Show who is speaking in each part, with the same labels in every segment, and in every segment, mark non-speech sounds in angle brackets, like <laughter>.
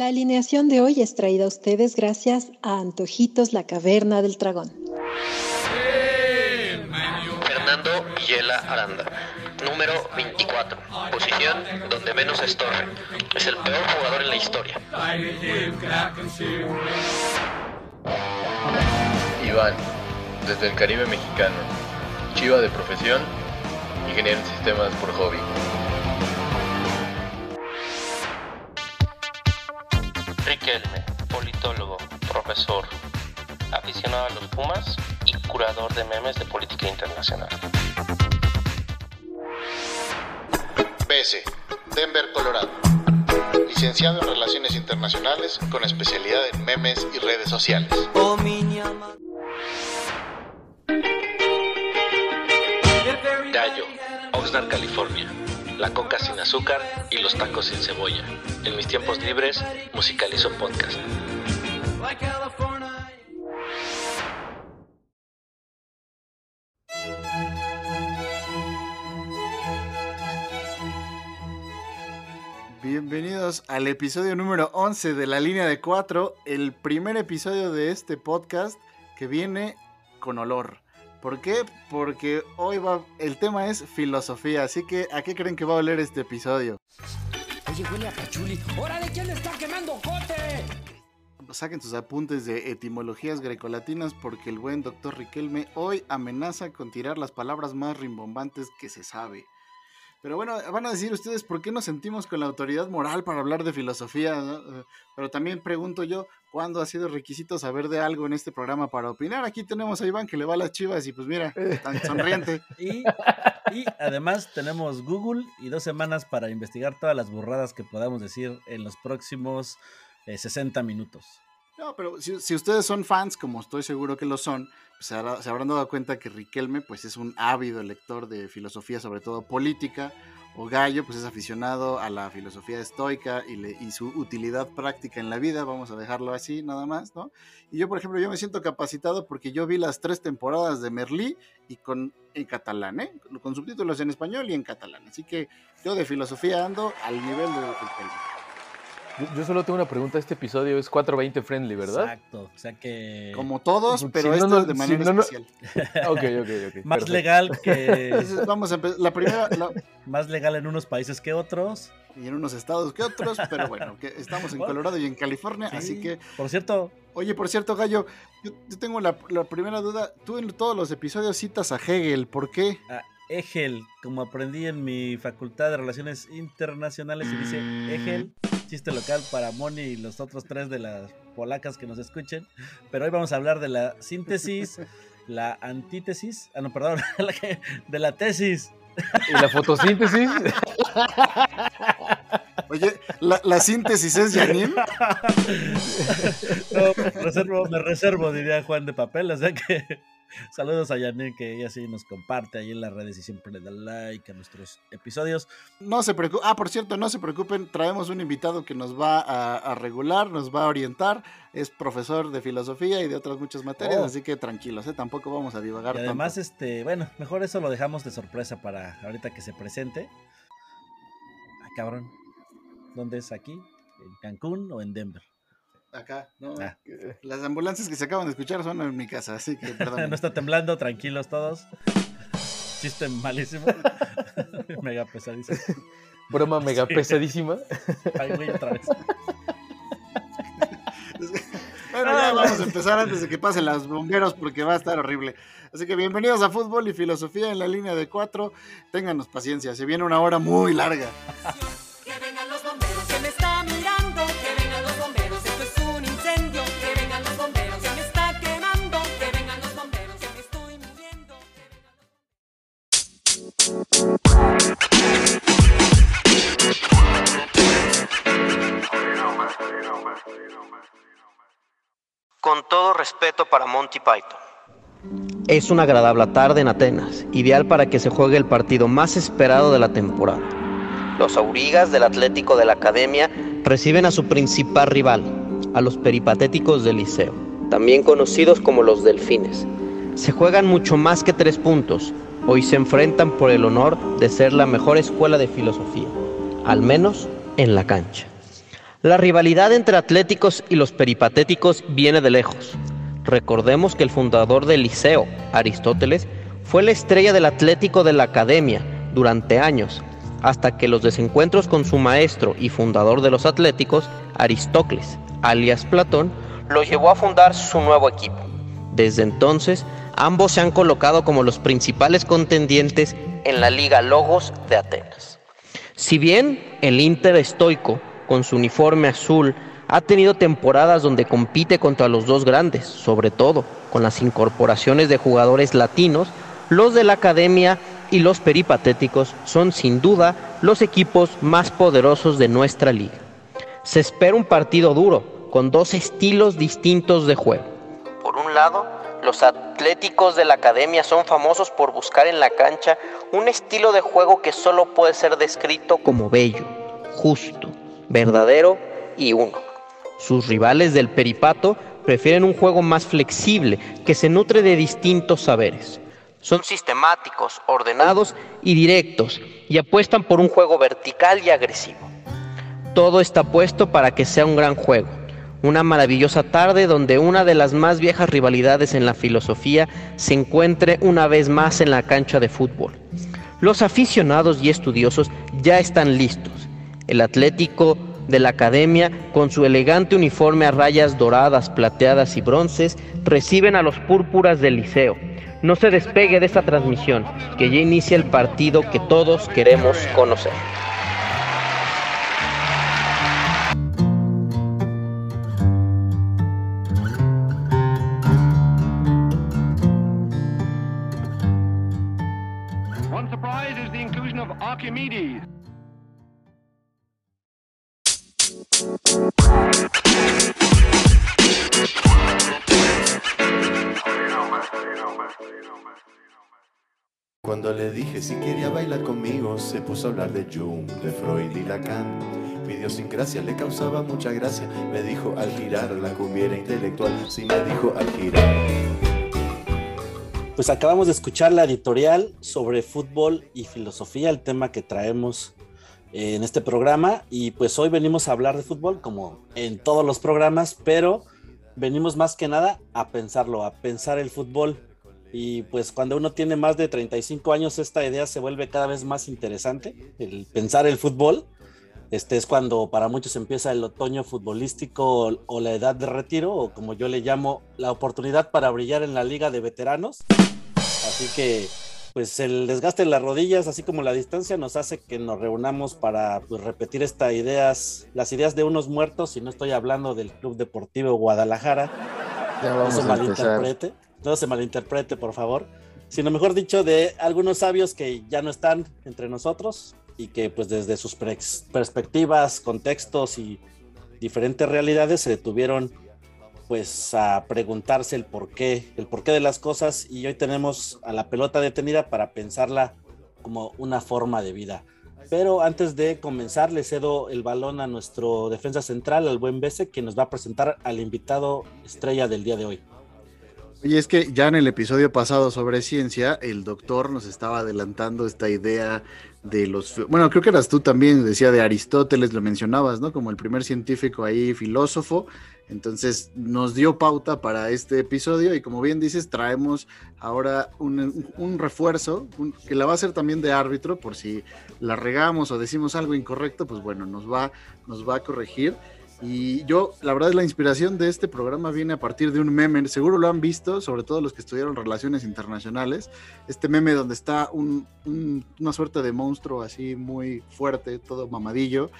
Speaker 1: La alineación de hoy es traída a ustedes gracias a Antojitos La Caverna del Dragón.
Speaker 2: Fernando Villela Aranda, número 24, posición donde menos estorbe. Es el peor jugador en la historia.
Speaker 3: Iván, desde el Caribe mexicano, chiva de profesión, ingeniero en sistemas por hobby.
Speaker 2: Profesor, aficionado a los Pumas y curador de memes de política internacional.
Speaker 4: BS, Denver, Colorado. Licenciado en Relaciones Internacionales con especialidad en memes y redes sociales.
Speaker 2: Gallo, Oxnard, California. La coca sin azúcar y los tacos sin cebolla. En mis tiempos libres, musicalizo podcast.
Speaker 5: Bienvenidos al episodio número 11 de la línea de 4, el primer episodio de este podcast que viene con olor. ¿Por qué? Porque hoy va, el tema es filosofía, así que ¿a qué creen que va a oler este episodio?
Speaker 6: Oye, huele a pachuli. ¡Órale, quién le está quemando!
Speaker 5: Saquen sus apuntes de etimologías grecolatinas porque el buen doctor Riquelme hoy amenaza con tirar las palabras más rimbombantes que se sabe. Pero bueno, van a decir ustedes por qué nos sentimos con la autoridad moral para hablar de filosofía, ¿no? Eh, Pero también pregunto yo, ¿cuándo ha sido requisito saber de algo en este programa para opinar? Aquí tenemos a Iván que le va a las chivas y pues mira, tan <laughs> sonriente.
Speaker 7: Y, y además tenemos Google y dos semanas para investigar todas las burradas que podamos decir en los próximos eh, 60 minutos.
Speaker 5: No, pero si, ustedes son fans, como estoy seguro que lo son, pues se habrán dado cuenta que Riquelme pues es un ávido lector de filosofía, sobre todo política, o Gallo pues es aficionado a la filosofía estoica y, le- y su utilidad práctica en la vida, vamos a dejarlo así nada más, ¿no? Y yo, por ejemplo, yo me siento capacitado porque yo vi las tres temporadas de Merlí y con en catalán, ¿eh? Con subtítulos en español y en catalán, así que yo de filosofía ando al nivel de Riquelme.
Speaker 8: Yo, yo solo tengo una pregunta. Este episodio es 420 friendly, ¿verdad?
Speaker 7: Exacto. O sea que.
Speaker 5: Como todos,
Speaker 8: Si
Speaker 5: pero
Speaker 8: no,
Speaker 5: este
Speaker 8: no,
Speaker 5: es de
Speaker 8: si
Speaker 5: manera
Speaker 8: no, no-
Speaker 5: especial. <laughs>
Speaker 8: Ok, ok, ok.
Speaker 7: Más
Speaker 8: perfecto.
Speaker 7: legal que.
Speaker 5: Vamos a empezar. La primera, la-
Speaker 7: más legal en unos países que otros.
Speaker 5: y en unos estados que otros, pero bueno, que estamos en
Speaker 7: Bueno.
Speaker 5: Colorado y en California,
Speaker 7: Sí.
Speaker 5: así que,
Speaker 7: Por cierto,
Speaker 5: oye, por cierto, Gallo, yo, yo tengo la, la primera duda. Tú en todos los episodios citas a Hegel, ¿por qué?
Speaker 7: a Egel, como aprendí en mi facultad de Relaciones Internacionales, y dice Egel, chiste local para Moni y los otros tres de las polacas que nos escuchen. Pero hoy vamos a hablar de la síntesis, <laughs> la antítesis, ah, no, perdón, <laughs> de la tesis.
Speaker 8: ¿Y la fotosíntesis? <laughs>
Speaker 5: Oye, la, la síntesis es Janine.
Speaker 7: No, reservo, me reservo, diría Juan de Papel, o sea que saludos a Yanin, que ella sí nos comparte ahí en las redes y siempre le da like a nuestros episodios.
Speaker 5: No se preocupen. Ah, por cierto, no se preocupen. Traemos un invitado que nos va a, a regular, nos va a orientar. Es profesor de filosofía y de otras muchas materias,
Speaker 8: Oh.
Speaker 5: así que tranquilos, ¿eh? tampoco vamos a divagar
Speaker 7: Y además,
Speaker 5: tanto.
Speaker 7: este, bueno, mejor eso lo dejamos de sorpresa para ahorita que se presente. Ah, cabrón. ¿Dónde es aquí? ¿En Cancún o en Denver?
Speaker 5: Acá, ¿no?
Speaker 7: Ah.
Speaker 5: Las ambulancias que se acaban de escuchar son en mi casa, así que <laughs> perdón.
Speaker 7: no está temblando, tranquilos todos. Chiste malísimo. <laughs> Mega pesadísimo.
Speaker 8: Broma <laughs> mega
Speaker 7: Sí.
Speaker 8: pesadísima.
Speaker 7: Ay, güey, otra vez.
Speaker 5: Bueno, ya vamos a empezar antes de que pasen los bomberos porque va a estar horrible. Así que bienvenidos a Fútbol y Filosofía en la línea de cuatro. Ténganos paciencia, se viene una hora muy larga.
Speaker 2: Todo respeto para Monty Python. Es una agradable tarde en Atenas, ideal para que se juegue el partido más esperado de la temporada. Los aurigas del Atlético de la Academia reciben a su principal rival, a los peripatéticos del Liceo, también conocidos como los Delfines. Se juegan mucho más que tres puntos. Hoy se enfrentan por el honor de ser la mejor escuela de filosofía, al menos en la cancha. La rivalidad entre atléticos y los peripatéticos viene de lejos. Recordemos que el fundador del Liceo, Aristóteles, fue la estrella del Atlético de la Academia durante años, hasta que los desencuentros con su maestro y fundador de los Atléticos, Aristócles, alias Platón, lo llevó a fundar su nuevo equipo. Desde entonces, ambos se han colocado como los principales contendientes en la Liga Logos de Atenas. Si bien el Inter estoico, con su uniforme azul, ha tenido temporadas donde compite contra los dos grandes, sobre todo con las incorporaciones de jugadores latinos, los de la academia y los peripatéticos son sin duda los equipos más poderosos de nuestra liga. Se espera un partido duro, con dos estilos distintos de juego. Por un lado, los atléticos de la academia son famosos por buscar en la cancha un estilo de juego que solo puede ser descrito como bello, justo, verdadero y uno. Sus rivales del Peripato prefieren un juego más flexible que se nutre de distintos saberes. Son sistemáticos, ordenados y directos y apuestan por un juego vertical y agresivo. Todo está puesto para que sea un gran juego, una maravillosa tarde donde una de las más viejas rivalidades en la filosofía se encuentre una vez más en la cancha de fútbol. Los aficionados y estudiosos ya están listos. El Atlético de la Academia, con su elegante uniforme a rayas doradas, plateadas y bronces, reciben a los púrpuras del Liceo. No se despegue de esta transmisión, que ya inicia el partido que todos queremos conocer.
Speaker 9: Le dije si quería bailar conmigo, se puso a hablar de Jung, de Freud y Lacan. Mi idiosincrasia le causaba mucha gracia. Me dijo al girar la cubiera intelectual. Sí, me dijo al girar.
Speaker 7: Pues acabamos de escuchar la editorial sobre fútbol y filosofía, el tema que traemos eh, en este programa. Y pues hoy venimos a hablar de fútbol, como en todos los programas, pero venimos más que nada a pensarlo, a pensar el fútbol. Y pues cuando uno tiene más de 35 años, esta idea se vuelve cada vez más interesante, el pensar el fútbol. Este es cuando para muchos empieza el otoño futbolístico o, la edad de retiro, o como yo le llamo, la oportunidad para brillar en la liga de veteranos. Así que pues el desgaste de las rodillas, así como la distancia, nos hace que nos reunamos para pues, repetir estas ideas, las ideas de unos muertos, y no estoy hablando del Club Deportivo Guadalajara.
Speaker 8: Ya
Speaker 7: no
Speaker 8: vamos
Speaker 7: se
Speaker 8: a
Speaker 7: malinterprete, no se malinterprete, por favor. Sino mejor dicho, de algunos sabios que ya no están entre nosotros y que pues desde sus pers- perspectivas, contextos y diferentes realidades se detuvieron pues a preguntarse el porqué, el porqué de las cosas y hoy tenemos a la pelota detenida para pensarla como una forma de vida. Pero antes de comenzar, le cedo el balón a nuestro defensa central, al buen Bese, que nos va a presentar al invitado estrella del día de hoy.
Speaker 5: Y es que ya en el episodio pasado sobre ciencia, el doctor nos estaba adelantando esta idea de los... Bueno, creo que eras tú también, decía de Aristóteles, lo mencionabas, ¿no? Como el primer científico ahí, filósofo. Entonces nos dio pauta para este episodio y como bien dices, traemos ahora un, un refuerzo un- que la va a hacer también de árbitro por si la regamos o decimos algo incorrecto, pues bueno, nos va, nos va a corregir. Y yo, la verdad, la inspiración de este programa viene a partir de un meme, seguro lo han visto, sobre todo los que estudiaron relaciones internacionales, este meme donde está un- un- una suerte de monstruo así muy fuerte, todo mamadillo,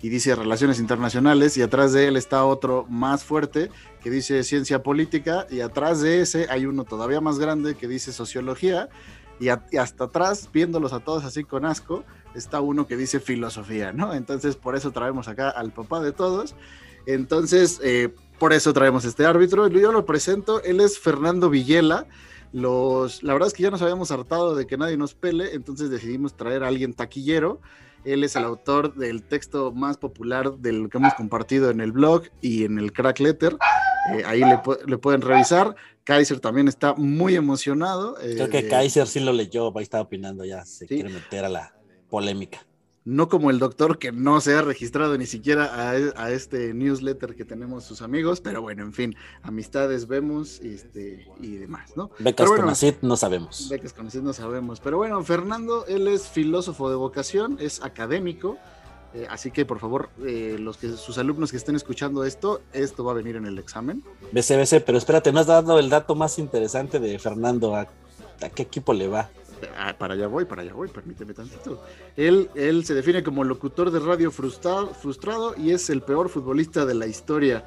Speaker 5: y dice relaciones internacionales, y atrás de él está otro más fuerte que dice ciencia política, y atrás de ese hay uno todavía más grande que dice sociología, y, y hasta atrás, viéndolos a todos así con asco, está uno que dice filosofía, ¿no? Entonces, por eso traemos acá al papá de todos. Entonces, eh, por eso traemos este árbitro. Yo lo presento, él es Fernando Villela. Los, la verdad es que ya nos habíamos hartado de que nadie nos pele, entonces decidimos traer a alguien taquillero. Él es el autor del texto más popular del que hemos compartido en el blog y en el Crack Letter. Eh, ahí le, le, pueden revisar. Kaiser también está muy emocionado.
Speaker 10: Eh, Creo que Kaiser sí lo leyó, ahí estaba opinando ya, se ¿sí? quiere meter a la polémica
Speaker 5: no como el doctor que no se ha registrado ni siquiera a, a, este newsletter que tenemos sus amigos, pero bueno, en fin, amistades vemos este, y demás, ¿no?
Speaker 10: Becas
Speaker 5: bueno,
Speaker 10: no sabemos.
Speaker 5: Becas con ACID no sabemos, pero bueno, Fernando, él es filósofo de vocación, es académico, eh, así que por favor, eh, los que sus alumnos que estén escuchando esto, esto va a venir en el examen.
Speaker 10: BC, BC, pero espérate, no has dado el dato más interesante de Fernando, ¿a, a qué equipo le va?
Speaker 5: Ah, para allá voy, para allá voy, permíteme tantito. Él, él se define como locutor de radio frustrado, frustrado y es el peor futbolista de la historia.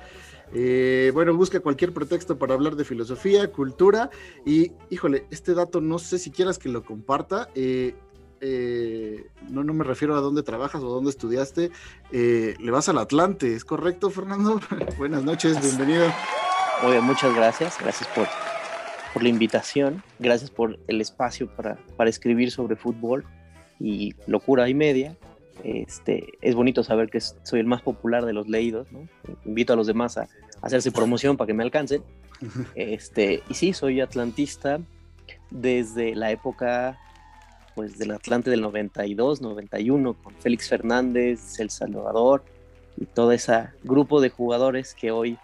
Speaker 5: Eh, bueno, busca cualquier pretexto para hablar de filosofía, cultura y, híjole, este dato no sé si quieras que lo comparta. Eh, eh, no, no me refiero a dónde trabajas o dónde estudiaste. Le vas al Atlante, ¿es correcto, Fernando? <laughs> Buenas noches, bienvenido.
Speaker 11: Muy bien, muchas gracias. Gracias por, por la invitación, gracias por el espacio para, para, escribir sobre fútbol y locura y media. Este, es bonito saber que soy el más popular de los leídos, ¿no? Invito a los demás a, a hacerse promoción para que me alcancen. <laughs> Este, y sí, soy atlantista desde la época pues, del Atlante del 92, 91, con Félix Fernández, El Salvador y todo ese grupo de jugadores que hoy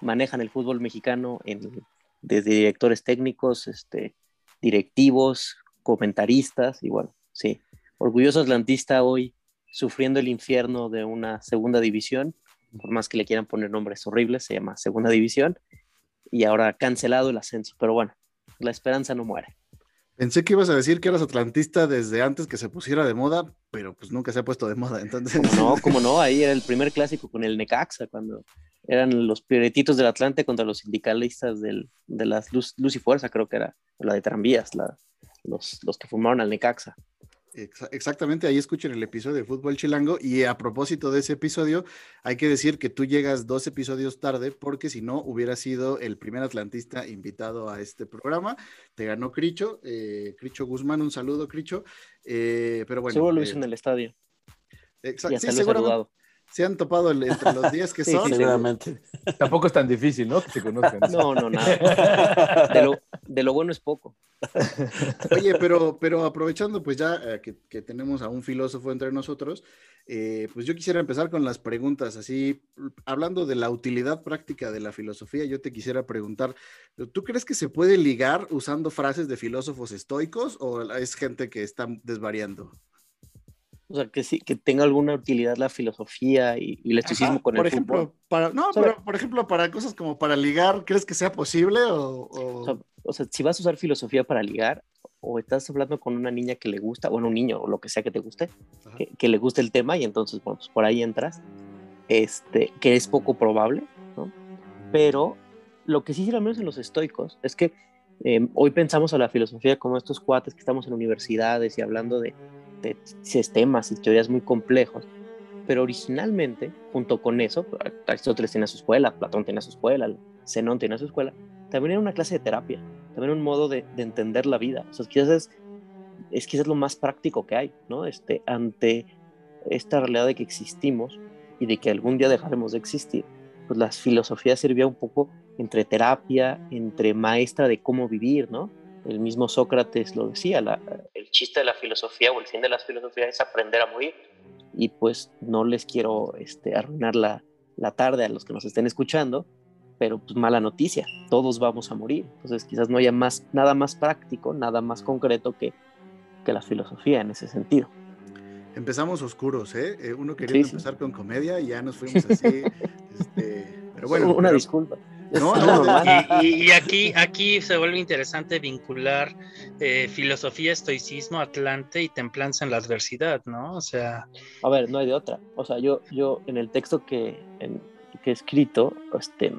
Speaker 11: manejan el fútbol mexicano en, desde directores técnicos, este, directivos, comentaristas, y bueno, sí, orgulloso atlantista hoy sufriendo el infierno de una segunda división, por más que le quieran poner nombres horribles, se llama segunda división, y ahora cancelado el ascenso, pero bueno, la esperanza no muere.
Speaker 5: Pensé que ibas a decir que eras atlantista desde antes que se pusiera de moda, pero pues nunca se ha puesto de moda, entonces...
Speaker 11: ¿Cómo no, como no, ahí era el primer clásico con el Necaxa, cuando eran los pioretitos del Atlante contra los sindicalistas del, de las Luz, Luz, y Fuerza, creo que era, la de tranvías, los, los que formaron al Necaxa.
Speaker 5: Exactamente, ahí escuchen el episodio de Fútbol Chilango y a propósito de ese episodio, hay que decir que tú llegas dos episodios tarde porque si no hubiera sido el primer atlantista invitado a este programa. Te ganó Cricho, eh, Cricho Guzmán, un saludo Cricho, eh, pero bueno.
Speaker 11: Seguro lo hizo eh, en el estadio.
Speaker 5: Exacto, sí, seguramente, se han topado el, entre los días que
Speaker 8: sí,
Speaker 5: son.
Speaker 8: Seguramente. Tampoco es tan difícil, ¿no? Que se conozcan.
Speaker 11: No, no, nada. <laughs> De lo, de lo bueno es poco.
Speaker 5: Oye, pero, pero aprovechando pues ya eh, que, que, tenemos a un filósofo entre nosotros, eh, pues yo quisiera empezar con las preguntas, así, hablando de la utilidad práctica de la filosofía, yo te quisiera preguntar, ¿tú crees que se puede ligar usando frases de filósofos estoicos o es gente que está desvariando?
Speaker 11: O sea, que sí, que tenga alguna utilidad la filosofía y, y el estoicismo
Speaker 5: Ajá,
Speaker 11: con
Speaker 5: por
Speaker 11: el
Speaker 5: ejemplo,
Speaker 11: fútbol.
Speaker 5: Para, no, pero por ejemplo, para cosas como para ligar, ¿crees que sea posible o...? o-
Speaker 11: O sea, o sea, si vas a usar filosofía para ligar, o estás hablando con una niña que le gusta, bueno, un niño, o lo que sea que te guste, que, que le guste el tema, y entonces, bueno, pues por ahí entras, este, que es poco probable, ¿no? Pero lo que sí, al menos en los estoicos, es que eh, hoy pensamos a la filosofía como estos cuates que estamos en universidades y hablando de, sistemas y teorías muy complejos, pero originalmente, junto con eso, Aristóteles tenía su escuela, Platón tenía su escuela, Zenón tenía su escuela, también era una clase de terapia, también un modo de, de entender la vida. O sea, quizás es, es quizás lo más práctico que hay, ¿no? Este, ante esta realidad de que existimos y de que algún día dejaremos de existir, pues la filosofía servía un poco entre terapia, entre maestra de cómo vivir, ¿no? El mismo Sócrates lo decía, la, el chiste de la filosofía o el fin de la filosofía es aprender a morir. Y pues no les quiero este, arruinar la, la tarde a los que nos estén escuchando, pero pues mala noticia, todos vamos a morir. Entonces quizás no haya más, nada más práctico, nada más concreto que, que la filosofía en ese sentido.
Speaker 5: Empezamos oscuros, ¿eh? Eh, Uno quería
Speaker 11: Sí, sí.
Speaker 5: empezar con comedia y ya nos fuimos así. <laughs> este, pero bueno.
Speaker 11: Una
Speaker 5: pero-
Speaker 11: disculpa.
Speaker 5: No, <laughs> no,
Speaker 11: normal.
Speaker 12: Y, y- y aquí, aquí se vuelve interesante vincular eh, filosofía, estoicismo, Atlante y templanza en la adversidad, ¿no? O sea,
Speaker 11: A ver, no hay de otra. O sea, yo, yo en el texto que, en- que he escrito, este,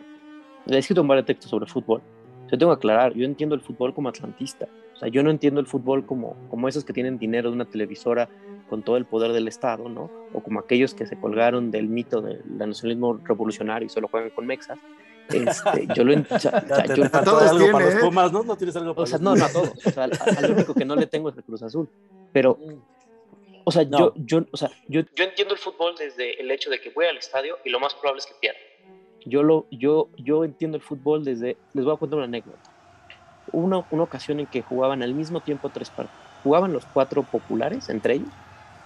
Speaker 11: he escrito varios textos sobre fútbol. Yo tengo que aclarar, yo entiendo el fútbol como atlantista. O sea, yo no entiendo el fútbol como, como esos que tienen dinero de una televisora con todo el poder del Estado, ¿no? O como aquellos que se colgaron del mito del nacionalismo revolucionario y solo juegan con mexas. Este, <laughs> yo lo o sea, o sea,
Speaker 10: Te-
Speaker 11: yo-
Speaker 10: te faltó algo para los Pumas, ¿no? No tienes algo para
Speaker 11: o sea,
Speaker 10: los
Speaker 11: no, no a todos. O sea, al, al único que no le tengo es el Cruz Azul. Pero, <laughs> o sea,
Speaker 10: No.
Speaker 11: yo, yo, o sea, yo, yo entiendo el fútbol desde el hecho de que voy al estadio y lo más probable es que pierda. Yo, lo, yo, yo entiendo el fútbol desde, les voy a contar una anécdota. Hubo Una, una ocasión en que jugaban al mismo tiempo tres partidos. Jugaban los cuatro populares entre ellos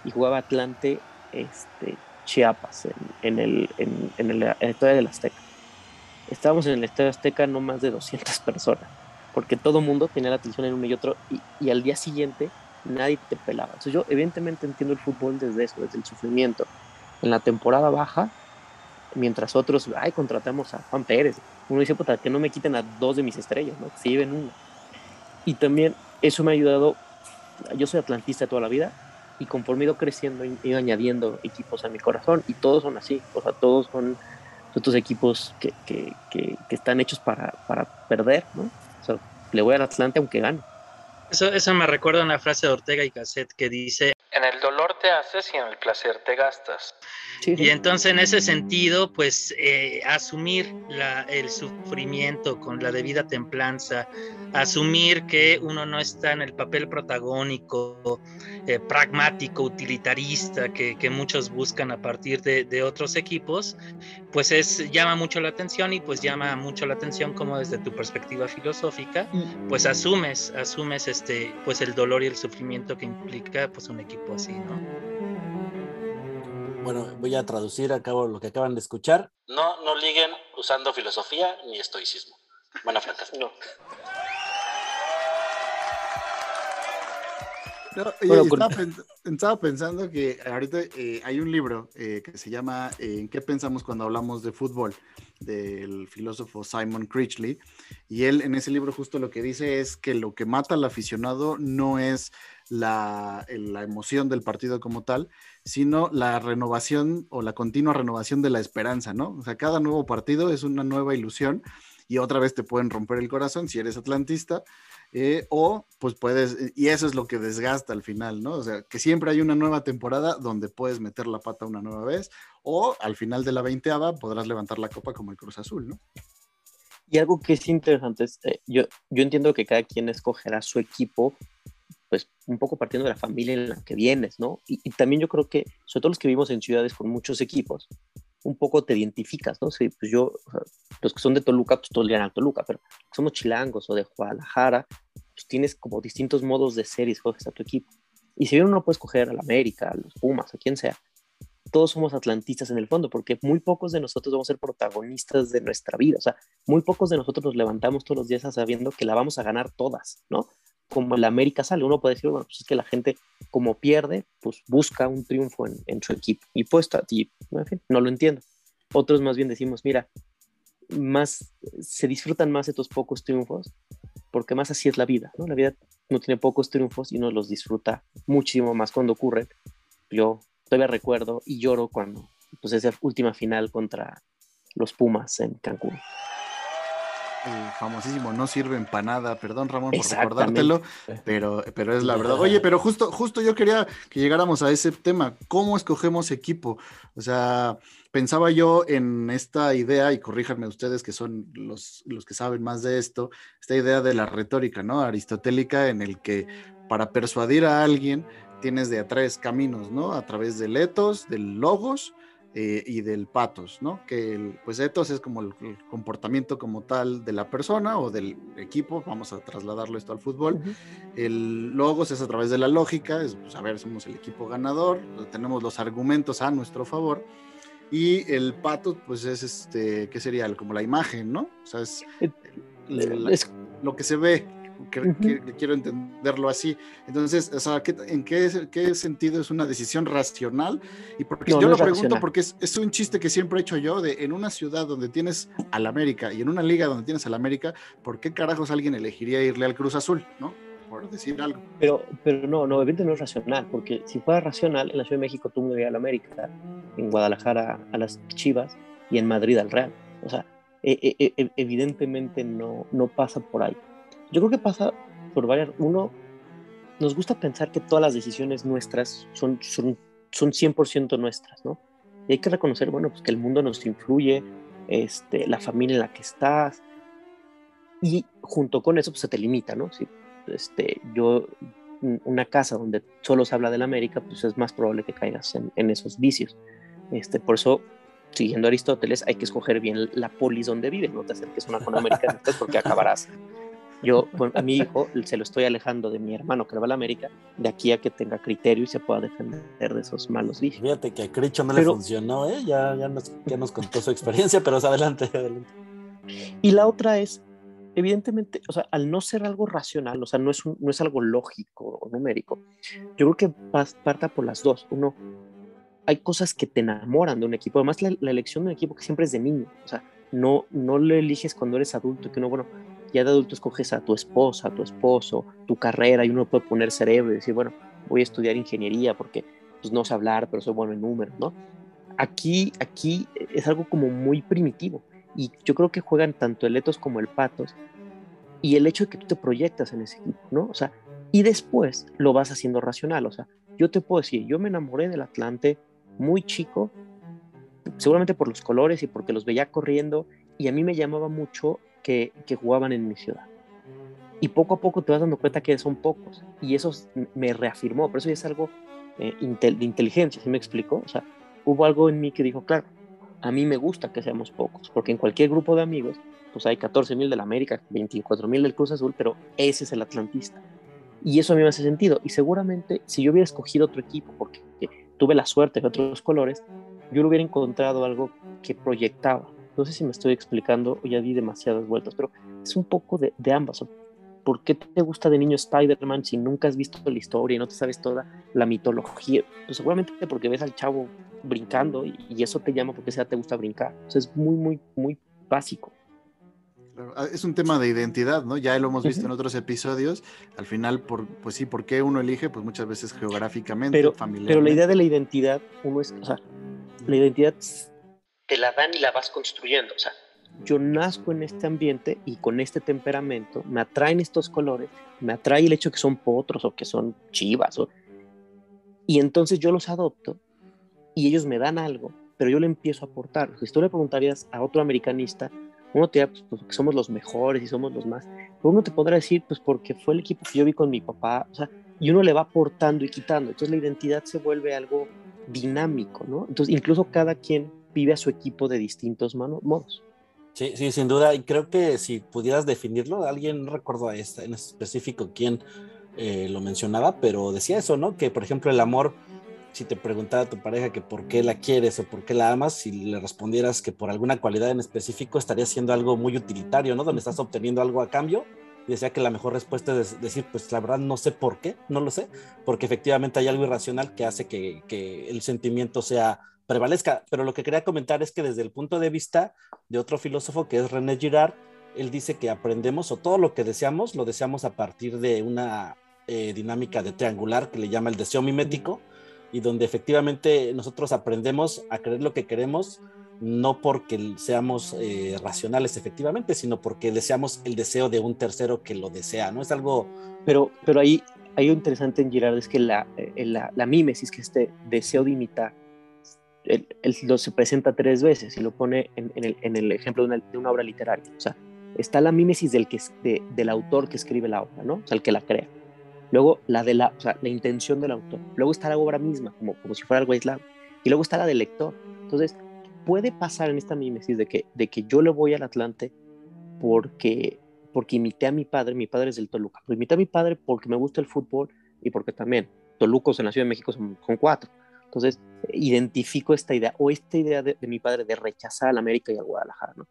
Speaker 11: y jugaba Atlante este, Chiapas en, en el, en, en el, el Estadio del Azteca. Estábamos en el Estadio Azteca no más de 200 personas, porque todo mundo tenía la atención en uno y otro, y, y al día siguiente nadie te pelaba. Entonces yo evidentemente entiendo el fútbol desde eso, desde el sufrimiento. En la temporada baja, mientras otros, ay, contratamos a Juan Pérez. Uno dice, puta, que no me quiten a dos de mis estrellas, ¿no? Que se lleven una. Y también eso me ha ayudado, yo soy atlantista toda la vida, y conforme ido creciendo, he ido añadiendo equipos a mi corazón, y todos son así, o sea, todos son estos equipos que, que, que, que están hechos para, para perder, ¿no? O sea, le voy al Atlante aunque gane.
Speaker 12: Eso, eso me recuerda a una frase de Ortega y Gasset que dice,
Speaker 13: En el dolor te haces y en el placer te gastas.
Speaker 12: Y entonces en ese sentido, pues eh, asumir la- el sufrimiento con la debida templanza, asumir que uno no está en el papel protagónico, eh, pragmático, utilitarista que, que muchos buscan a partir de, de otros equipos, pues es, llama mucho la atención y pues llama mucho la atención como desde tu perspectiva filosófica, pues asumes, asumes este, pues el dolor y el sufrimiento que implica pues un equipo así, ¿no?
Speaker 10: Bueno, voy a traducir a cabo lo que acaban de escuchar.
Speaker 14: No, no liguen usando filosofía ni estoicismo. Van a fracasar.
Speaker 11: No.
Speaker 5: No,
Speaker 11: Bueno,
Speaker 5: estaba,
Speaker 11: con-
Speaker 5: estaba pensando que ahorita eh, hay un libro eh, que se llama eh, ¿En qué pensamos cuando hablamos de fútbol? Del filósofo Simon Critchley. Y él en ese libro justo lo que dice es que lo que mata al aficionado no es la, la emoción del partido como tal, sino la renovación o la continua renovación de la esperanza, ¿no? O sea, cada nuevo partido es una nueva ilusión y otra vez te pueden romper el corazón si eres atlantista, eh, o pues puedes, y eso es lo que desgasta al final, ¿no? O sea, que siempre hay una nueva temporada donde puedes meter la pata una nueva vez, o al final de la veinteava podrás levantar la copa como el Cruz Azul, ¿no?
Speaker 11: Y algo que es interesante es, eh, yo, yo entiendo que cada quien escogerá su equipo, pues un poco partiendo de la familia en la que vienes, ¿no? Y, también yo creo que, sobre todo los que vivimos en ciudades con muchos equipos, un poco te identificas, ¿no? Sí, pues yo, o sea, los que son de Toluca, pues todos le a Toluca, pero somos chilangos o de Guadalajara, pues tienes como distintos modos de ser y escoges a tu equipo. Y si bien uno puede escoger al América, a los Pumas, a quien sea, todos somos atlantistas en el fondo, porque muy pocos de nosotros vamos a ser protagonistas de nuestra vida. O sea, muy pocos de nosotros nos levantamos todos los días sabiendo que la vamos a ganar todas, ¿no? Como el América sale, uno puede decir, bueno, pues es que la gente, como pierde, pues busca un triunfo en, en su equipo. Y pues, y, en fin, no lo entiendo. Otros más bien decimos, mira, más se disfrutan más estos pocos triunfos, porque más así es la vida, ¿no? La vida no tiene pocos triunfos y uno los disfruta muchísimo más cuando ocurren. Yo todavía recuerdo y lloro cuando, pues esa última final contra los Pumas en Cancún.
Speaker 5: El famosísimo no sirven para nada, perdón Ramón por recordártelo, pero, pero es la verdad. Oye, pero justo, justo yo quería que llegáramos a ese tema, ¿cómo escogemos equipo? O sea, pensaba yo en esta idea, y corríjanme ustedes que son los, los que saben más de esto, esta idea de la retórica, ¿no? Aristotélica en el que para persuadir a alguien tienes de a tres caminos, ¿no? A través del etos, del logos, eh, y del patos, ¿no? Que el, pues etos es como el, el, comportamiento como tal de la persona o del equipo, vamos a trasladarlo esto al fútbol. Uh -huh. El logos es a través de la lógica, es, pues, a ver, somos el equipo ganador, tenemos los argumentos a nuestro favor. Y el pato, pues es este, ¿qué sería? Como la imagen, ¿no? O sea, es, la, es lo que se ve, que, uh -huh. que, quiero entenderlo así. Entonces, o sea, ¿qué, ¿en qué, qué, sentido es una decisión racional? Y porque no, yo no lo pregunto racional. porque es, es, un chiste que siempre he hecho yo de en una ciudad donde tienes al América y en una liga donde tienes al América, ¿por qué carajos alguien elegiría irle al Cruz Azul, no? Por decir algo.
Speaker 11: Pero, pero no, no, evidentemente no es racional, porque si fuera racional, en la Ciudad de México tú me al América, en Guadalajara a las Chivas y en Madrid al Real. O sea, e e evidentemente no, no pasa por ahí. Yo creo que pasa por varias. Uno, nos gusta pensar que todas las decisiones nuestras son, son, son 100% nuestras, ¿no? Y hay que reconocer, bueno, pues que el mundo nos influye, este, la familia en la que estás. Y junto con eso, pues se te limita, ¿no? Si este, yo, una casa donde solo se habla de la América, pues es más probable que caigas en, en esos vicios. Este, por eso, siguiendo Aristóteles, hay que escoger bien la polis donde vives, no te acerques a una con americanistas porque acabarás. Yo, bueno, a mi hijo se lo estoy alejando de mi hermano que va a la América, de aquí a que tenga criterio y se pueda defender de esos malos vicios.
Speaker 7: Fíjate que a Cricho no le funcionó, ¿eh? Ya, ya, nos, ya nos contó su experiencia, pero adelante, adelante.
Speaker 11: Y la otra es, evidentemente, o sea, al no ser algo racional, o sea, no es, un- no es algo lógico o numérico, yo creo que parta por las dos. Uno, hay cosas que te enamoran de un equipo. Además, la, la elección de un equipo que siempre es de niño. O sea, no, no lo eliges cuando eres adulto, que uno, bueno, ya de adulto escoges a tu esposa, a tu esposo, tu carrera, y uno puede poner cerebro y decir, bueno, voy a estudiar ingeniería porque pues, no sé hablar, pero soy bueno en números, ¿no? Aquí, aquí es algo como muy primitivo. Y yo creo que juegan tanto el Etos como el Patos. Y el hecho de que tú te proyectas en ese equipo, ¿no? O sea, y después lo vas haciendo racional. O sea, yo te puedo decir, yo me enamoré del Atlante muy chico, seguramente por los colores y porque los veía corriendo, y a mí me llamaba mucho que, que jugaban en mi ciudad. Y poco a poco te vas dando cuenta que son pocos, y eso me reafirmó, por eso es algo eh, de inteligencia, ¿sí me explico? O sea, hubo algo en mí que dijo, claro, a mí me gusta que seamos pocos, porque en cualquier grupo de amigos, pues hay 14 mil del América, 24 mil del Cruz Azul, pero ese es el atlantista. Y eso a mí me hace sentido. Y seguramente si yo hubiera escogido otro equipo, porque tuve la suerte de otros colores, yo lo hubiera encontrado algo que proyectaba. No sé si me estoy explicando o ya di demasiadas vueltas, pero es un poco de, de ambas. ¿Por qué te gusta de niño Spider-Man si nunca has visto la historia y no te sabes toda la mitología? Pues seguramente porque ves al chavo brincando y, y eso te llama porque sea te gusta brincar. O sea, es muy, muy, muy básico.
Speaker 5: Ah, Es un tema de identidad, ¿no? Ya lo hemos visto en otros episodios. Al final, por, pues sí, ¿por qué uno elige? Pues muchas veces geográficamente,
Speaker 11: Pero,
Speaker 5: familiarmente.
Speaker 11: pero la idea de la identidad, uno es, o sea, la identidad te la dan y la vas construyendo. O sea, yo nazco en este ambiente y con este temperamento, me atraen estos colores, me atrae el hecho que son potros o que son chivas, o- y entonces yo los adopto y ellos me dan algo, pero yo le empiezo a aportar. Si tú le preguntarías a otro americanista, uno te dirá, pues, pues, que somos los mejores y somos los más, pero uno te podrá decir, pues porque fue el equipo que yo vi con mi papá, o sea, y uno le va aportando y quitando. Entonces la identidad se vuelve algo dinámico, ¿no? Entonces incluso cada quien vive a su equipo de distintos modos.
Speaker 7: Sí, sí, sin duda. Y creo que si pudieras definirlo, alguien, no recuerdo a esta, en específico quién eh, lo mencionaba, pero decía eso, ¿no? Que por ejemplo el amor, si te preguntara a tu pareja que por qué la quieres o por qué la amas, si le respondieras que por alguna cualidad en específico estaría siendo algo muy utilitario, ¿no? Donde estás obteniendo algo a cambio. Y decía que la mejor respuesta es decir, pues la verdad no sé por qué, no lo sé, porque efectivamente hay algo irracional que hace que, que el sentimiento sea prevalezca. Pero lo que quería comentar es que desde el punto de vista de otro filósofo que es René Girard, él dice que aprendemos o todo lo que deseamos lo deseamos a partir de una eh, dinámica de triangular que le llama el deseo mimético y donde efectivamente nosotros aprendemos a creer lo que queremos no porque seamos eh, racionales efectivamente, sino porque deseamos el deseo de un tercero que lo desea, ¿no? Es algo...
Speaker 11: Pero, pero ahí hay algo interesante en Girard, es que la, eh, la, la mímesis, que este deseo de imitar, él, él lo se presenta tres veces y lo pone en, el, ejemplo de una, de una, obra literaria. O sea, está la mímesis del, que, de, del autor que escribe la obra, ¿no? O sea, el que la crea. Luego la de la, o sea, la intención del autor. Luego está la obra misma, como, como si fuera algo aislado. Y luego está la del lector. Entonces, puede pasar en esta mímesis de que, de que yo le voy al Atlante porque, porque imité a mi padre, mi padre es del Toluca, pero imité a mi padre porque me gusta el fútbol y porque también Tolucos en la Ciudad de México son, son cuatro. Entonces, identifico esta idea, o esta idea de, de mi padre de rechazar al América y al Guadalajara, ¿no?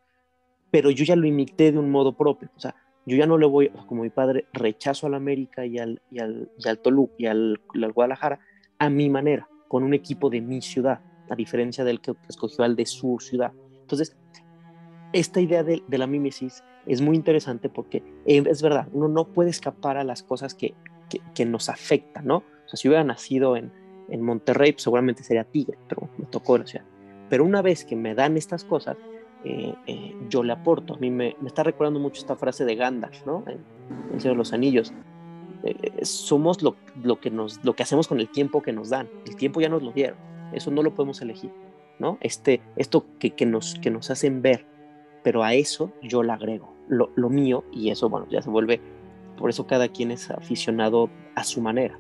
Speaker 11: Pero yo ya lo imité de un modo propio, o sea, yo ya no le voy, como mi padre, rechazo al América y al, y al, y al Toluca y al, al Guadalajara a mi manera, con un equipo de mi ciudad, a diferencia del que escogió al de su ciudad. Entonces, esta idea de, de, la mímesis es muy interesante porque eh, es verdad, uno no puede escapar a las cosas que, que, que nos afectan, ¿no? O sea, si hubiera nacido en, en Monterrey, pues seguramente sería Tigre, pero me tocó la ciudad. Pero una vez que me dan estas cosas, eh, eh, yo le aporto. A mí me, me, está recordando mucho esta frase de Gandalf, ¿no? En, en Señor de los Anillos. Eh, somos lo, lo, que nos, lo que hacemos con el tiempo que nos dan. El tiempo ya nos lo dieron. Eso no lo podemos elegir. ¿no? Este, esto que, que, nos, que nos hacen ver, pero a eso yo le agrego lo, lo mío y eso, bueno, ya se vuelve, por eso cada quien es aficionado a su manera.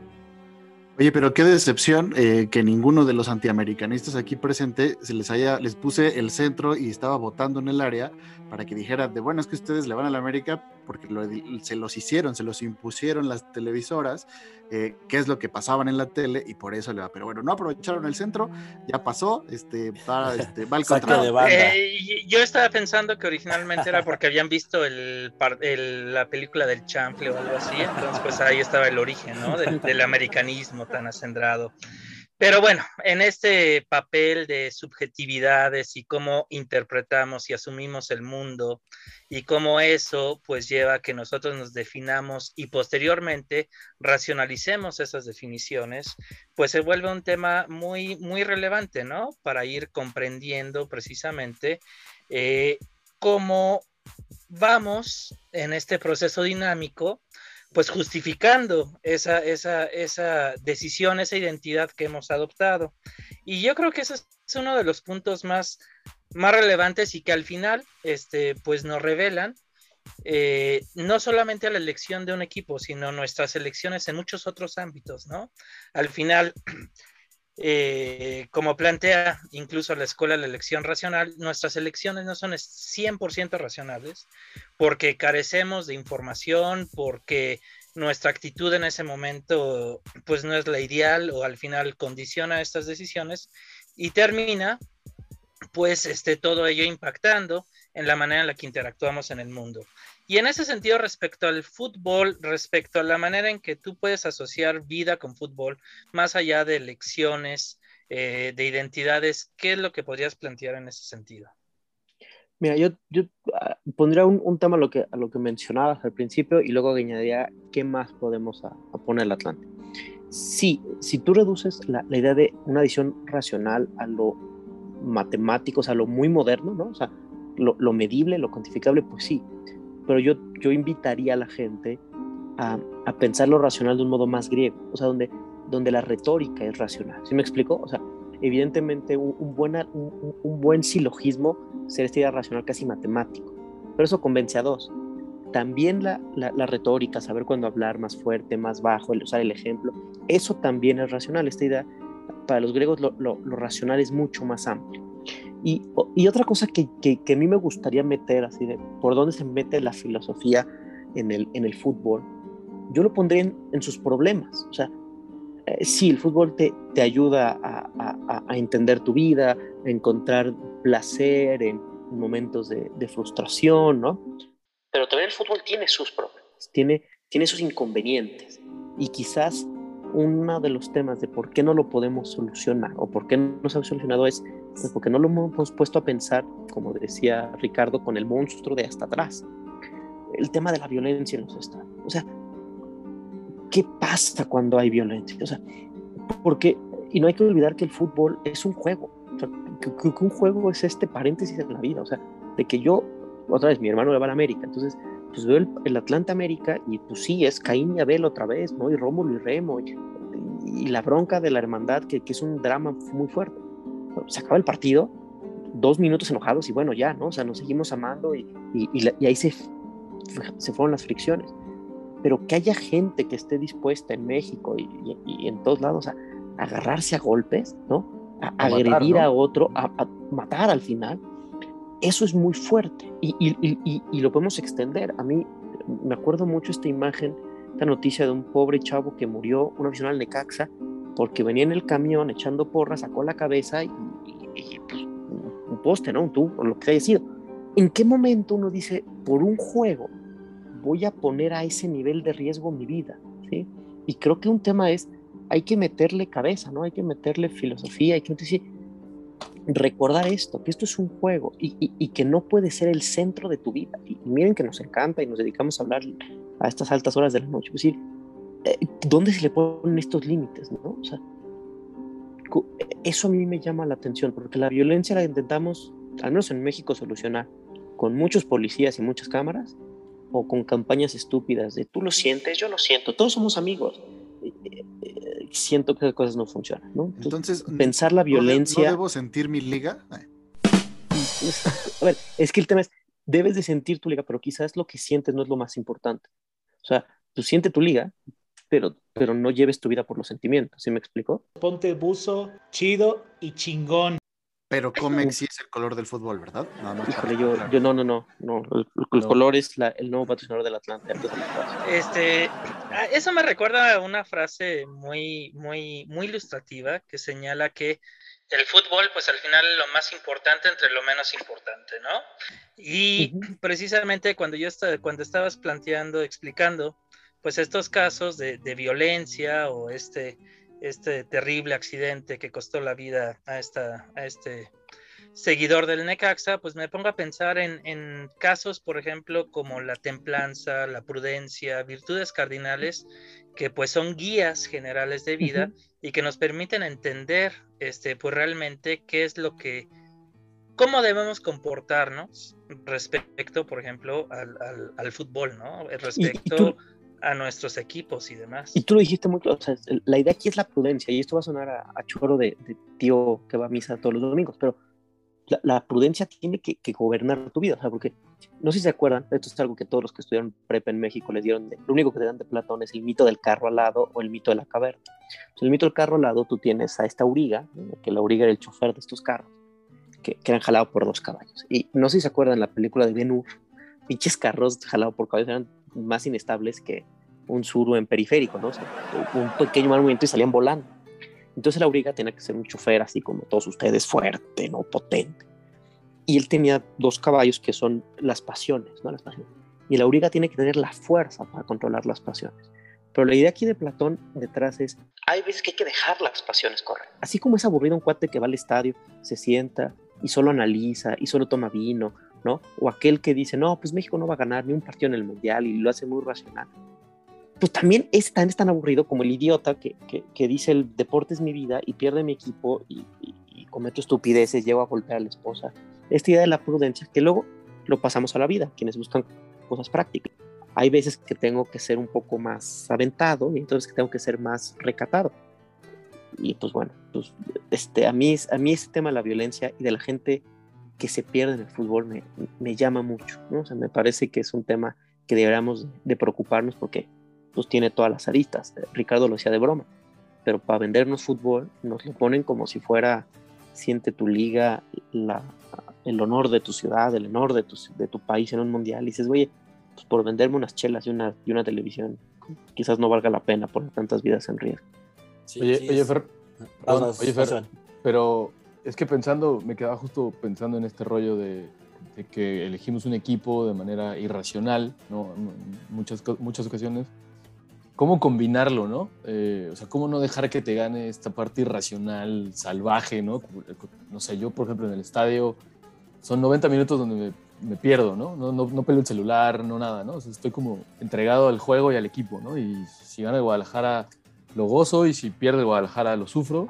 Speaker 5: Oye, pero qué decepción eh, que ninguno de los antiamericanistas aquí presente se les haya, les puse el centro y estaba votando en el área para que dijeran de bueno, es que ustedes le van a la América porque lo, se los hicieron, se los impusieron las televisoras, eh, qué es lo que pasaban en la tele y por eso le va. Pero bueno, no aprovecharon el centro, ya pasó, este, va, <laughs> este, va al contra.
Speaker 12: Eh, yo estaba pensando que originalmente era porque habían visto el, el, la película del chanfle o algo así, entonces pues ahí estaba el origen, ¿no? Del, del americanismo tan acendrado. Pero bueno, en este papel de subjetividades y cómo interpretamos y asumimos el mundo y cómo eso pues lleva a que nosotros nos definamos y posteriormente racionalicemos esas definiciones, pues se vuelve un tema muy, muy relevante, ¿no? Para ir comprendiendo precisamente eh, cómo vamos en este proceso dinámico pues justificando esa, esa, esa decisión, esa identidad que hemos adoptado. Y yo creo que ese es uno de los puntos más, más relevantes y que al final este, pues nos revelan eh, no solamente a la elección de un equipo, sino nuestras elecciones en muchos otros ámbitos, ¿no? Al final, eh, como plantea incluso la escuela de la elección racional, nuestras elecciones no son 100% racionales porque carecemos de información, porque nuestra actitud en ese momento pues no es la ideal o al final condiciona estas decisiones y termina pues este, todo ello impactando en la manera en la que interactuamos en el mundo. Y en ese sentido, respecto al fútbol, respecto a la manera en que tú puedes asociar vida con fútbol, más allá de elecciones, eh, de identidades, ¿qué es lo que podrías plantear en ese sentido?
Speaker 11: Mira, yo, yo uh, pondría un, un, tema a lo, que, a lo que mencionabas al principio y luego añadiría qué más podemos a, a poner el Atlante. Sí, si tú reduces la, la, idea de una visión racional a lo matemático, o sea, a lo muy moderno, ¿no? O sea, lo, lo medible, lo cuantificable, pues sí, pero yo, yo invitaría a la gente a, a, pensar lo racional de un modo más griego, o sea, donde, donde la retórica es racional. ¿Sí me explico? O sea, evidentemente un, un, buena, un, buen silogismo sería esta idea racional casi matemático, pero eso convence a dos. También la, la, retórica, saber cuándo hablar más fuerte, más bajo, el usar el ejemplo, eso también es racional. Esta idea, para los griegos, lo, lo racional es mucho más amplio. Y, y otra cosa que, que, que, a mí me gustaría meter, así de por dónde se mete la filosofía en el, en el fútbol, yo lo pondría en, en sus problemas. O sea, eh, sí, el fútbol te, te ayuda a, a, a, entender tu vida, a encontrar placer en momentos de, de, frustración, ¿no? Pero también el fútbol tiene sus problemas, tiene, tiene sus inconvenientes. Y quizás uno de los temas de por qué no lo podemos solucionar o por qué no se ha solucionado es pues porque no lo hemos puesto a pensar, como decía Ricardo, con el monstruo de hasta atrás. El tema de la violencia en los estados. O sea, ¿qué pasa cuando hay violencia? O sea, porque, y no hay que olvidar que el fútbol es un juego. O sea, que, que un juego es este paréntesis en la vida. O sea, de que yo, otra vez, mi hermano le va a América, entonces pues veo el, el, Atlanta América y pues sí, es Caín y Abel otra vez, ¿no? Y Rómulo y Remo, y, y la bronca de la hermandad, que, que, es un drama muy fuerte. Se acaba el partido, dos minutos enojados y bueno, ya, ¿no? O sea, nos seguimos amando y, y, y, la, y ahí se, se fueron las fricciones. Pero que haya gente que esté dispuesta en México y, en todos lados a, a, agarrarse a golpes, ¿no? A, a agredir matar, ¿no? a otro, a matar al final, eso es muy fuerte y, y, y, y, lo podemos extender. A mí me acuerdo mucho esta imagen, esta noticia de un pobre chavo que murió, un aficionado al Necaxa, porque venía en el camión echando porras, sacó la cabeza y, pues, un poste, ¿no? Un tubo, lo que haya sido. ¿En qué momento uno dice, por un juego, voy a poner a ese nivel de riesgo mi vida? ¿sí? Y creo que un tema es, hay que meterle cabeza, ¿no? Hay que meterle filosofía, hay que decir, recordar esto, que esto es un juego y, y, y, que no puede ser el centro de tu vida. Y, y, miren que nos encanta y nos dedicamos a hablar a estas altas horas de la noche. Es decir, ¿dónde se le ponen estos límites? ¿no? O sea, eso a mí me llama la atención, porque la violencia la intentamos, al menos en México, solucionar con muchos policías y muchas cámaras, o con campañas estúpidas de tú lo sientes, yo lo siento, todos somos amigos. siento que esas cosas no funcionan, ¿no?
Speaker 5: Entonces,
Speaker 11: pensar la
Speaker 5: ¿no de-
Speaker 11: violencia...
Speaker 5: ¿No debo sentir mi liga? Ay,
Speaker 11: A ver, es que el tema es, debes de sentir tu liga, pero quizás lo que sientes no es lo más importante. O sea, tú sientes tu liga, pero, pero no lleves tu vida por los sentimientos, ¿sí me explico?
Speaker 15: Ponte buzo, chido y chingón.
Speaker 5: Pero Comex sí es el color del fútbol, ¿verdad? Nada más para
Speaker 11: Híjole, yo,
Speaker 5: aclarar.
Speaker 11: yo no, no, no, no. El, el color es la- el nuevo patrocinador del Atlante.
Speaker 12: Este, ah, eso me recuerda a una frase muy, muy, muy ilustrativa que señala que el fútbol, pues al final es lo más importante entre lo menos importante, ¿no? Y precisamente cuando yo estaba, cuando estabas planteando, explicando, pues estos casos de, de violencia o este, este terrible accidente que costó la vida a, esta, a este seguidor del Necaxa, pues me pongo a pensar en, en casos, por ejemplo, como la templanza, la prudencia, virtudes cardinales, que pues son guías generales de vida y que nos permiten entender, este, pues realmente qué es lo que, cómo debemos comportarnos respecto, por ejemplo, al, al- al fútbol, ¿no? Respecto a nuestros equipos y demás.
Speaker 11: Y tú lo dijiste mucho, o sea, la idea aquí es la prudencia, y esto va a sonar a, a choro de, de tío que va a misa todos los domingos, pero la, la prudencia tiene que, que gobernar tu vida, o sea, porque no sé si se acuerdan, esto es algo que todos los que estudiaron prepa en México les dieron, de- lo único que te dan de Platón es el mito del carro alado o el mito de la caverna. Entonces, el mito del carro alado, tú tienes a esta auriga, que la auriga era el chofer de estos carros, que, que eran jalados por dos caballos. Y no sé si se acuerdan la película de Ben Hur, pinches carros jalados por caballos eran más inestables que un suru en periférico, ¿no? O sea, un pequeño mal movimiento y salían volando. Entonces la auriga tenía que ser un chofer así como todos ustedes, fuerte, ¿no? Potente. Y él tenía dos caballos que son las pasiones, ¿no? Las pasiones. Y la auriga tiene que tener la fuerza para controlar las pasiones. Pero la idea aquí de Platón detrás es, hay veces que hay que dejar las pasiones correr. Así como es aburrido un cuate que va al estadio, se sienta y solo analiza y solo toma vino, ¿no? O aquel que dice, no, pues México no va a ganar ni un partido en el Mundial y lo hace muy racional. Pues también es tan, es tan aburrido como el idiota que, que, que dice el deporte es mi vida y pierde mi equipo y, y- y cometo estupideces, llego a golpear a la esposa. Esta idea de la prudencia que luego lo pasamos a la vida, quienes buscan cosas prácticas. Hay veces que tengo que ser un poco más aventado y entonces que tengo que ser más recatado. Y pues bueno, pues, este, a, mí, a mí ese tema de la violencia y de la gente que se pierde en el fútbol me, me llama mucho. ¿no? O sea, me parece que es un tema que deberíamos de preocuparnos porque pues tiene todas las aristas. Ricardo lo decía de broma, pero para vendernos fútbol nos lo ponen como si fuera siente tu liga, la, el honor de tu ciudad, el honor de tu, de tu país en un mundial. Y dices, oye, pues por venderme unas chelas y una, y una televisión, quizás no valga la pena poner tantas vidas en riesgo.
Speaker 8: oye,
Speaker 7: sí,
Speaker 8: oye,
Speaker 7: es-
Speaker 8: Fer, perdón, oye, Fer, pero es que pensando, me quedaba justo pensando en este rollo de, que elegimos un equipo de manera irracional, ¿no? Muchas, muchas ocasiones. ¿Cómo combinarlo, no? Eh, o sea, ¿cómo no dejar que te gane esta parte irracional, salvaje, no? No sé, yo, por ejemplo, en el estadio, son 90 minutos donde me, pierdo, ¿no? No, no, no peleo el celular, no nada, ¿no? Estoy como entregado al juego y al equipo, ¿no? Y si gana el Guadalajara, lo gozo, y si pierde el Guadalajara, lo sufro.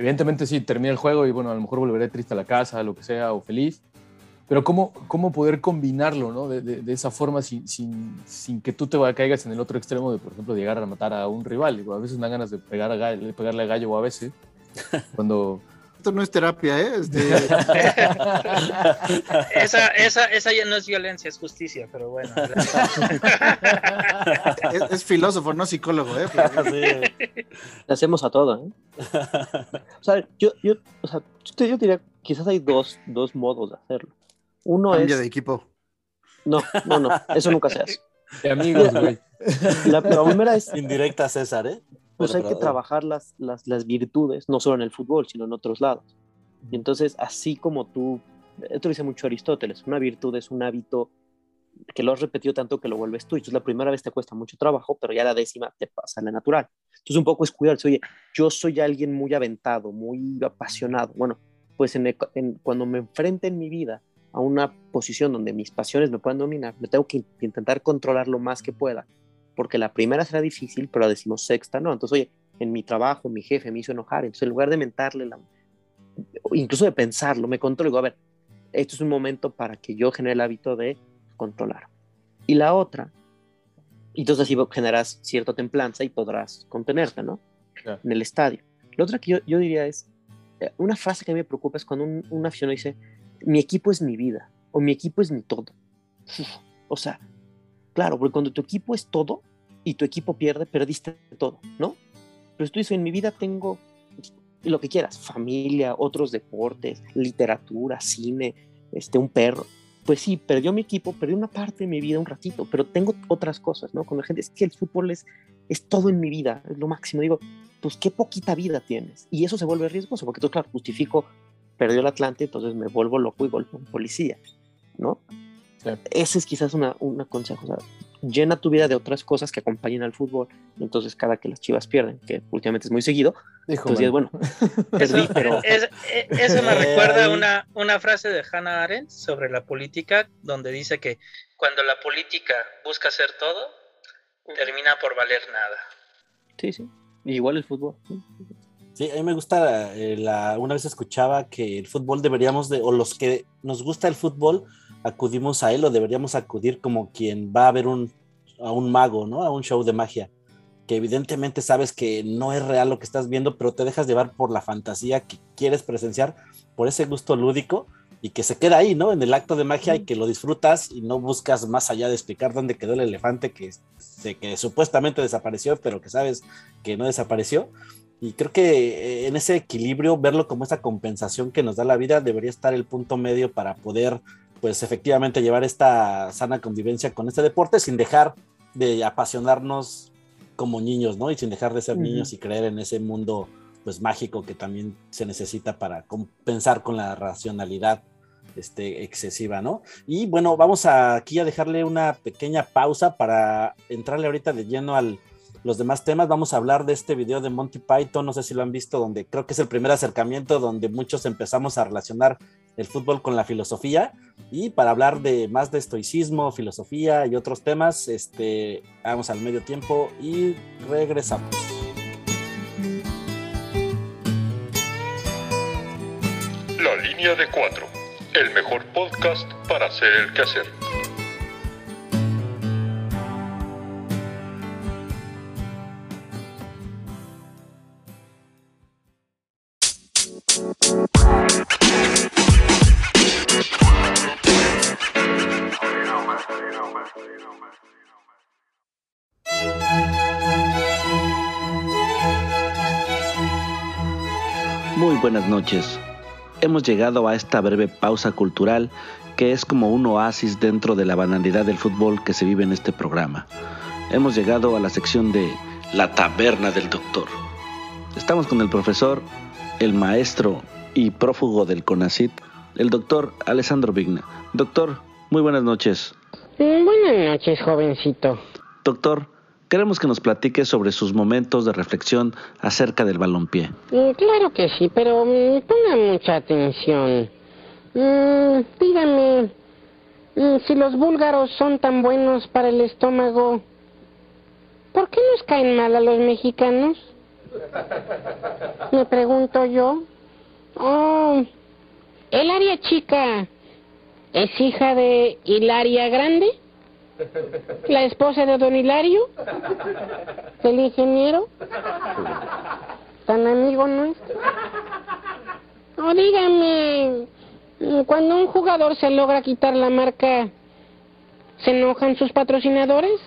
Speaker 8: Evidentemente, sí, termina el juego y, bueno, a lo mejor volveré triste a la casa, lo que sea, o feliz. Pero ¿cómo, cómo poder combinarlo, ¿no? De, de- de esa forma sin, sin, sin que tú te caigas en el otro extremo de, por ejemplo, llegar a matar a un rival. Digo, a veces me dan ganas de, pegar a de pegarle a gallo o a veces. <laughs> Cuando...
Speaker 5: Esto no es terapia, ¿eh? Este, <laughs>
Speaker 12: Esa, esa, esa ya no es violencia, es justicia, pero bueno.
Speaker 5: es, es filósofo, no psicólogo, ¿eh? Pero-
Speaker 11: Le hacemos a todo, ¿eh? O sea, yo, yo, o sea, yo, te- yo diría, quizás hay dos, dos modos de hacerlo. Uno
Speaker 5: Cambia
Speaker 11: es...
Speaker 5: de equipo.
Speaker 11: No, no, no, eso nunca se hace.
Speaker 8: De amigos, güey.
Speaker 11: La, la primera es...
Speaker 7: Indirecta César, ¿eh?
Speaker 11: Pues hay que trabajar las, las, las virtudes, no solo en el fútbol, sino en otros lados. Y entonces, así como tú, esto lo dice mucho Aristóteles, una virtud es un hábito que lo has repetido tanto que lo vuelves tú. Entonces, la primera vez te cuesta mucho trabajo, pero ya la décima te pasa la natural. Entonces, un poco es cuidarse. Oye, yo soy alguien muy aventado, muy apasionado. Bueno, pues en, en- cuando me enfrente en mi vida a una posición donde mis pasiones me puedan dominar, me tengo que intentar controlar lo más que pueda, porque la primera será difícil, pero la decimosexta no. Entonces, oye, en mi trabajo, mi jefe me hizo enojar, entonces en lugar de mentarle, la, incluso de pensarlo, me controlo digo, a ver, esto es un momento para que yo genere el hábito de controlar. Y la otra, y entonces así generas cierta templanza y podrás contenerte, ¿no? en el estadio. La otra que yo, yo diría es, eh, una frase que a mí me preocupa es cuando un, un aficionado dice, mi equipo es mi vida o mi equipo es mi todo. Uf, o sea, claro, porque cuando tu equipo es todo y tu equipo pierde, perdiste todo, ¿no? Pero tú dices, en mi vida tengo lo que quieras, familia, otros deportes, literatura, cine, este, un perro. Pues sí, perdió mi equipo, perdió una parte de mi vida un ratito, pero tengo otras cosas, ¿no? Con la gente, es que el fútbol es, es todo en mi vida, es lo máximo. Digo, pues qué poquita vida tienes. Y eso se vuelve riesgoso, porque tú, claro, justifico, perdió el Atlante, entonces me vuelvo loco y a un policía, ¿no? Ese es quizás una, una consejo, o sea, llena tu vida de otras cosas que acompañen al fútbol. Entonces, cada que las chivas pierden, que últimamente es muy seguido,
Speaker 8: Hijo,
Speaker 11: pues dices, bueno, <laughs> perdí, pero.
Speaker 12: Es- eh, eso me recuerda una, una frase de Hannah Arendt sobre la política, donde dice que cuando la política busca hacer todo, termina por valer nada.
Speaker 11: Sí, sí. Igual el fútbol. ¿sí?
Speaker 7: Sí, a mí me gusta, eh, la, una vez escuchaba que el fútbol deberíamos de, o los que nos gusta el fútbol, acudimos a él o deberíamos acudir como quien va a ver un, a un mago, ¿no? A un show de magia, que evidentemente sabes que no es real lo que estás viendo, pero te dejas llevar por la fantasía que quieres presenciar, por ese gusto lúdico y que se queda ahí, ¿no? En el acto de magia y que lo disfrutas y no buscas más allá de explicar dónde quedó el elefante que, se, que supuestamente desapareció, pero que sabes que no desapareció. Y creo que eh, en ese equilibrio, verlo como esa compensación que nos da la vida, debería estar el punto medio para poder, pues efectivamente, llevar esta sana convivencia con este deporte sin dejar de apasionarnos como niños, ¿no? Y sin dejar de ser
Speaker 11: Ujú.
Speaker 7: niños y creer en ese mundo, pues mágico que también se necesita para compensar con la racionalidad este, excesiva, ¿no? Y bueno, vamos a, aquí a dejarle una pequeña pausa para entrarle ahorita de lleno al los demás temas. Vamos a hablar de este video de Monty Python, no sé si lo han visto, donde creo que es el primer acercamiento donde muchos empezamos a relacionar el fútbol con la filosofía. Y para hablar de más de estoicismo, filosofía y otros temas, este, vamos al medio tiempo y regresamos.
Speaker 16: La línea de cuatro. El mejor podcast para hacer el quehacer.
Speaker 17: Buenas noches. Hemos llegado a esta breve pausa cultural que es como un oasis dentro de la banalidad del fútbol que se vive en este programa. Hemos llegado a la sección de La Taberna del Doctor. Estamos con el profesor, el maestro y prófugo del CONACIT, el doctor Alessandro Vigna. Doctor, muy buenas noches.
Speaker 18: Buenas noches, jovencito.
Speaker 17: Doctor, queremos que nos platique sobre sus momentos de reflexión acerca del balompié.
Speaker 18: Mm, Claro que sí, pero mm, ponga mucha atención. Mm, dígame, si los búlgaros son tan buenos para el estómago, ¿por qué nos caen mal a los mexicanos? Me pregunto yo. Oh, ¿el área chica es hija de Hilaria Grande? ¿La esposa de don Hilario? ¿El ingeniero? ¿Tan amigo nuestro? O dígame, cuando un jugador se logra quitar la marca, ¿se enojan sus patrocinadores?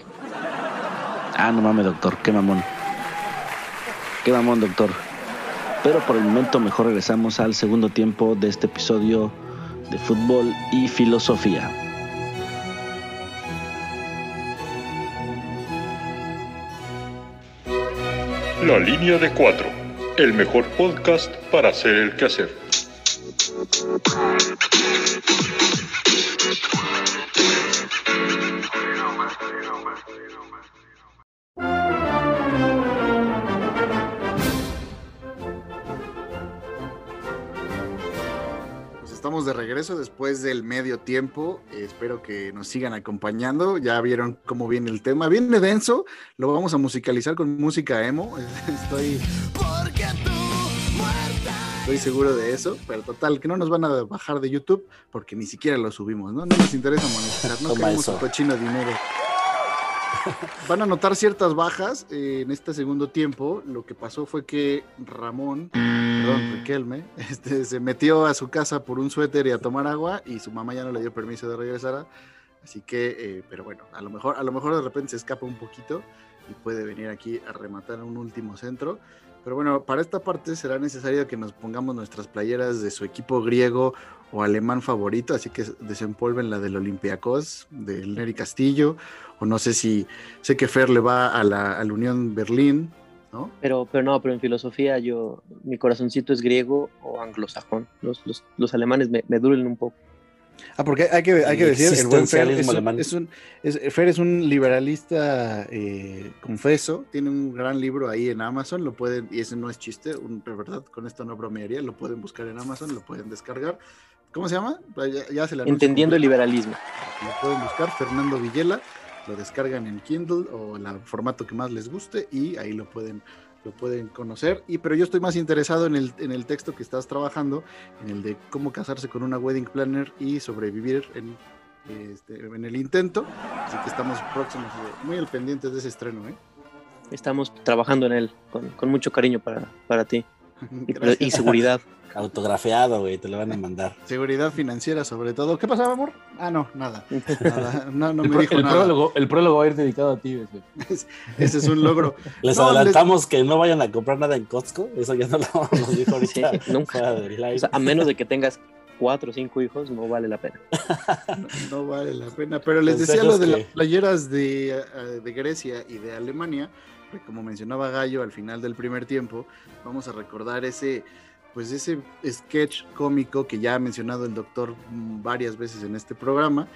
Speaker 17: Ah, no mames, doctor, qué mamón. Qué mamón, doctor. Pero por el momento mejor regresamos al segundo tiempo de este episodio de fútbol y filosofía.
Speaker 16: La línea de cuatro. El mejor podcast para hacer el quehacer.
Speaker 5: Después del medio tiempo. Eh, espero que nos sigan acompañando. Ya vieron cómo viene el tema. Viene denso. Lo vamos a musicalizar con música emo. <laughs> Estoy. Estoy seguro de eso. Pero total, que no nos van a bajar de YouTube porque ni siquiera lo subimos, ¿no? No nos interesa monetizar. No queremos cochino dinero. <laughs> van a notar ciertas bajas en este segundo tiempo. Lo que pasó fue que Ramón, perdón, Riquelme, <laughs> este, se metió a su casa por un suéter y a tomar agua y su mamá ya no le dio permiso de regresar. Así que, eh, pero bueno, a lo mejor, a lo mejor de repente se escapa un poquito y puede venir aquí a rematar un último centro. Pero bueno, para esta parte será necesario que nos pongamos nuestras playeras de su equipo griego o alemán favorito, así que desempolven la del Olympiacos, del Neri Castillo, o no sé si, sé que Fer le va a la, a la Unión Berlín, ¿no?
Speaker 11: Pero, pero no, pero en filosofía yo, mi corazoncito es griego o anglosajón. Los, los, los alemanes me, me duelen un poco.
Speaker 5: Ah, porque hay que, hay que decir, el buen Fer es un,
Speaker 7: alemán.
Speaker 5: es un- es- Fer es un liberalista eh, confeso, tiene un gran libro ahí en Amazon, lo pueden, y ese no es chiste, un, de verdad, con esto no bromearía, lo pueden buscar en Amazon, lo pueden descargar. ¿Cómo se llama? Ya, ya se le anuncio
Speaker 11: Entendiendo el liberalismo.
Speaker 5: Lo pueden buscar, Fernando Villela, lo descargan en Kindle o el formato que más les guste y ahí lo pueden, lo pueden conocer. Y, pero yo estoy más interesado en el, en el texto que estás trabajando, en el de cómo casarse con una wedding planner y sobrevivir en, este, en el intento. Así que estamos próximos, muy al pendiente de ese estreno. ¿eh?
Speaker 11: Estamos trabajando en él con, con mucho cariño para, para ti. <laughs> Y,
Speaker 5: Gracias.
Speaker 11: y seguridad.
Speaker 7: Autografiado, güey, te lo van a mandar.
Speaker 5: Seguridad financiera sobre todo. ¿Qué pasaba, amor? Ah, no, nada. Nada, No, no
Speaker 8: el,
Speaker 5: me
Speaker 8: pro-
Speaker 5: dijo
Speaker 8: el
Speaker 5: nada.
Speaker 8: prólogo, el prólogo va a ir dedicado a ti. ese. <laughs>
Speaker 5: Ese es un logro.
Speaker 7: Les
Speaker 5: No,
Speaker 7: adelantamos que no vayan a comprar nada en Costco. Eso ya no lo nos dijo <laughs> ahorita.
Speaker 11: Sí, nunca. O sea, a menos de que tengas cuatro o cinco hijos, no vale la pena.
Speaker 5: no vale la pena. Pero les decía lo de
Speaker 7: que-
Speaker 5: las playeras de, eh, de Grecia y de Alemania, como mencionaba Gallo al final del primer tiempo, vamos a recordar ese, pues ese sketch cómico que ya ha mencionado el doctor mm, varias veces en este programa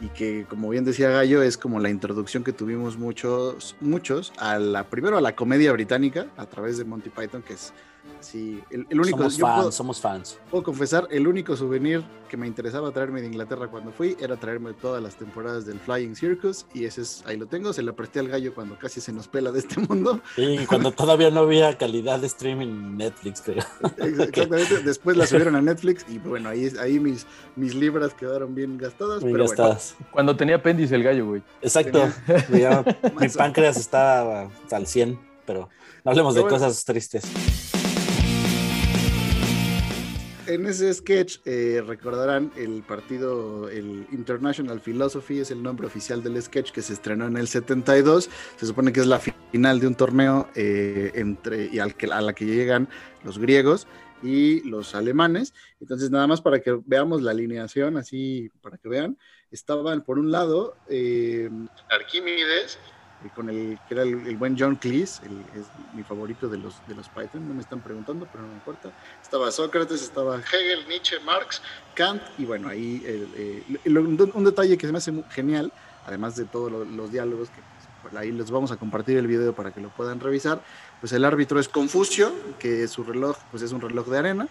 Speaker 5: y que como bien decía Gallo es como la introducción que tuvimos muchos muchos a la primero a la comedia británica a través de Monty Python que es sí el, el único
Speaker 7: somos fans,
Speaker 5: puedo-
Speaker 7: somos fans.
Speaker 5: Puedo confesar, el único souvenir que me interesaba traerme de Inglaterra cuando fui era traerme todas las temporadas del Flying Circus y ese es, ahí lo tengo, se lo presté al gallo cuando casi se nos pela de este mundo.
Speaker 7: Y cuando todavía no había calidad de streaming en Netflix, creo.
Speaker 5: Exactamente, después la subieron a Netflix y bueno, ahí, ahí mis, mis libras quedaron bien gastadas.
Speaker 7: Bien
Speaker 5: pero
Speaker 7: gastadas.
Speaker 8: Cuando tenía apéndice el gallo, güey.
Speaker 7: Exacto. <laughs> Mi <laughs> páncreas está al 100, pero no hablemos de
Speaker 5: bueno.
Speaker 7: cosas tristes.
Speaker 5: En ese sketch eh, recordarán el partido, el International Philosophy es el nombre oficial del sketch que se estrenó en el 72. Se supone que es la final de un torneo eh, entre y al que, a la que llegan los griegos y los alemanes. Entonces nada más para que veamos la alineación, así para que vean, estaban por un lado eh, Arquímedes eh, con el que era el, el buen John Cleese, el- es mi favorito de los de los Python, no me están preguntando, pero no me importa. Estaba Sócrates, estaba Hegel, Nietzsche, Marx, Kant, y bueno, ahí el, eh, un, detalle que se me hace genial, además de todos lo- los diálogos, que pues, por ahí les vamos a compartir el video para que lo puedan revisar, pues el árbitro es Confucio, que su reloj pues es un reloj de arena,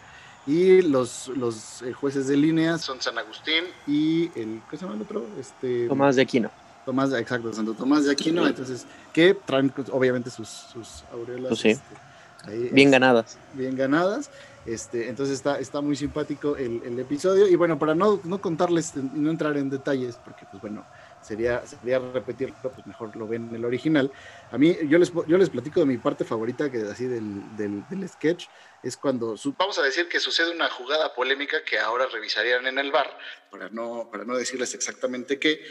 Speaker 5: y los, los eh, jueces de línea son San Agustín y el, ¿qué se llama el otro? Este,
Speaker 11: Tomás de Aquino.
Speaker 5: Tomás, exacto, Santo Tomás de Aquino, entonces, que traen pues, obviamente sus, sus aureolas
Speaker 11: Pues sí.
Speaker 5: este, ahí,
Speaker 11: Bien
Speaker 5: es-
Speaker 11: ganadas.
Speaker 5: bien ganadas. Este, entonces está, está muy simpático el, el episodio. Y bueno, para no, no contarles y no entrar en detalles, porque pues bueno, sería, sería repetirlo, pues mejor lo ven en el original. A mí, yo les, yo les platico de mi parte favorita, que así del, del, del sketch, es cuando, su- vamos a decir que sucede una jugada polémica que ahora revisarían en el bar, para no, para no decirles exactamente qué.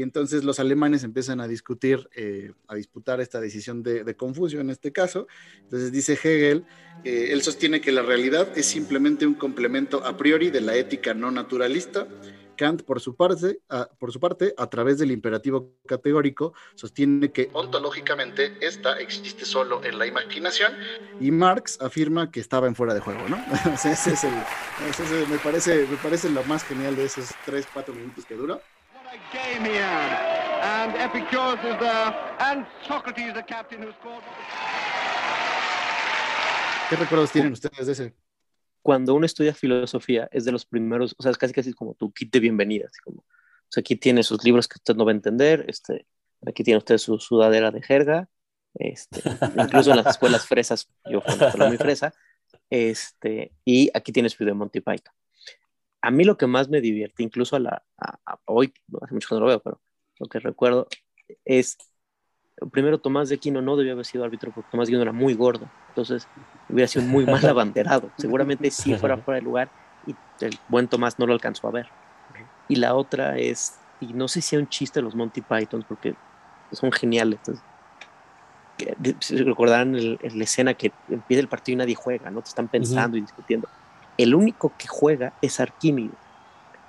Speaker 5: Y entonces los alemanes empiezan a discutir, eh, a disputar esta decisión de, de Confucio en este caso. Entonces dice Hegel, eh, él sostiene que la realidad es simplemente un complemento a priori de la ética no naturalista. Kant, por su parte, a, por su parte, a través del imperativo categórico, sostiene que ontológicamente esta existe solo en la imaginación. Y Marx afirma que estaba en fuera de juego, ¿no? <laughs> Ese es el, ese es el- me, parece, me parece lo más genial de esos 3, 4 minutos que dura.
Speaker 19: Game here. And Epicurus is there, and Socrates, the captain, who scored.
Speaker 5: ¿Qué recuerdos tienen ustedes de ese?
Speaker 11: Cuando uno estudia filosofía, es de los primeros, o sea, es casi casi como tu kit de bienvenida. Así como, o sea, aquí tiene sus libros que usted no va a entender, este, aquí tiene usted su sudadera de jerga, este, <laughs> incluso en las escuelas fresas, yo fui muy fresa, este, y aquí tienes video de Monty Python. A mí lo que más me divierte, incluso a la, a- a- hoy, hace mucho que no lo veo, pero lo que recuerdo es primero Tomás de Aquino no debió haber sido árbitro porque Tomás de Aquino era muy gordo, entonces hubiera sido muy mal <laughs> abanderado. Seguramente sí fuera fuera de lugar y el buen Tomás no lo alcanzó a ver. Y la otra es, y no sé si es un chiste de los Monty Pythons porque son geniales. entonces, si recordarán la escena que empieza el partido y nadie juega, ¿no? Te están pensando y discutiendo. El único que juega es Arquímedes,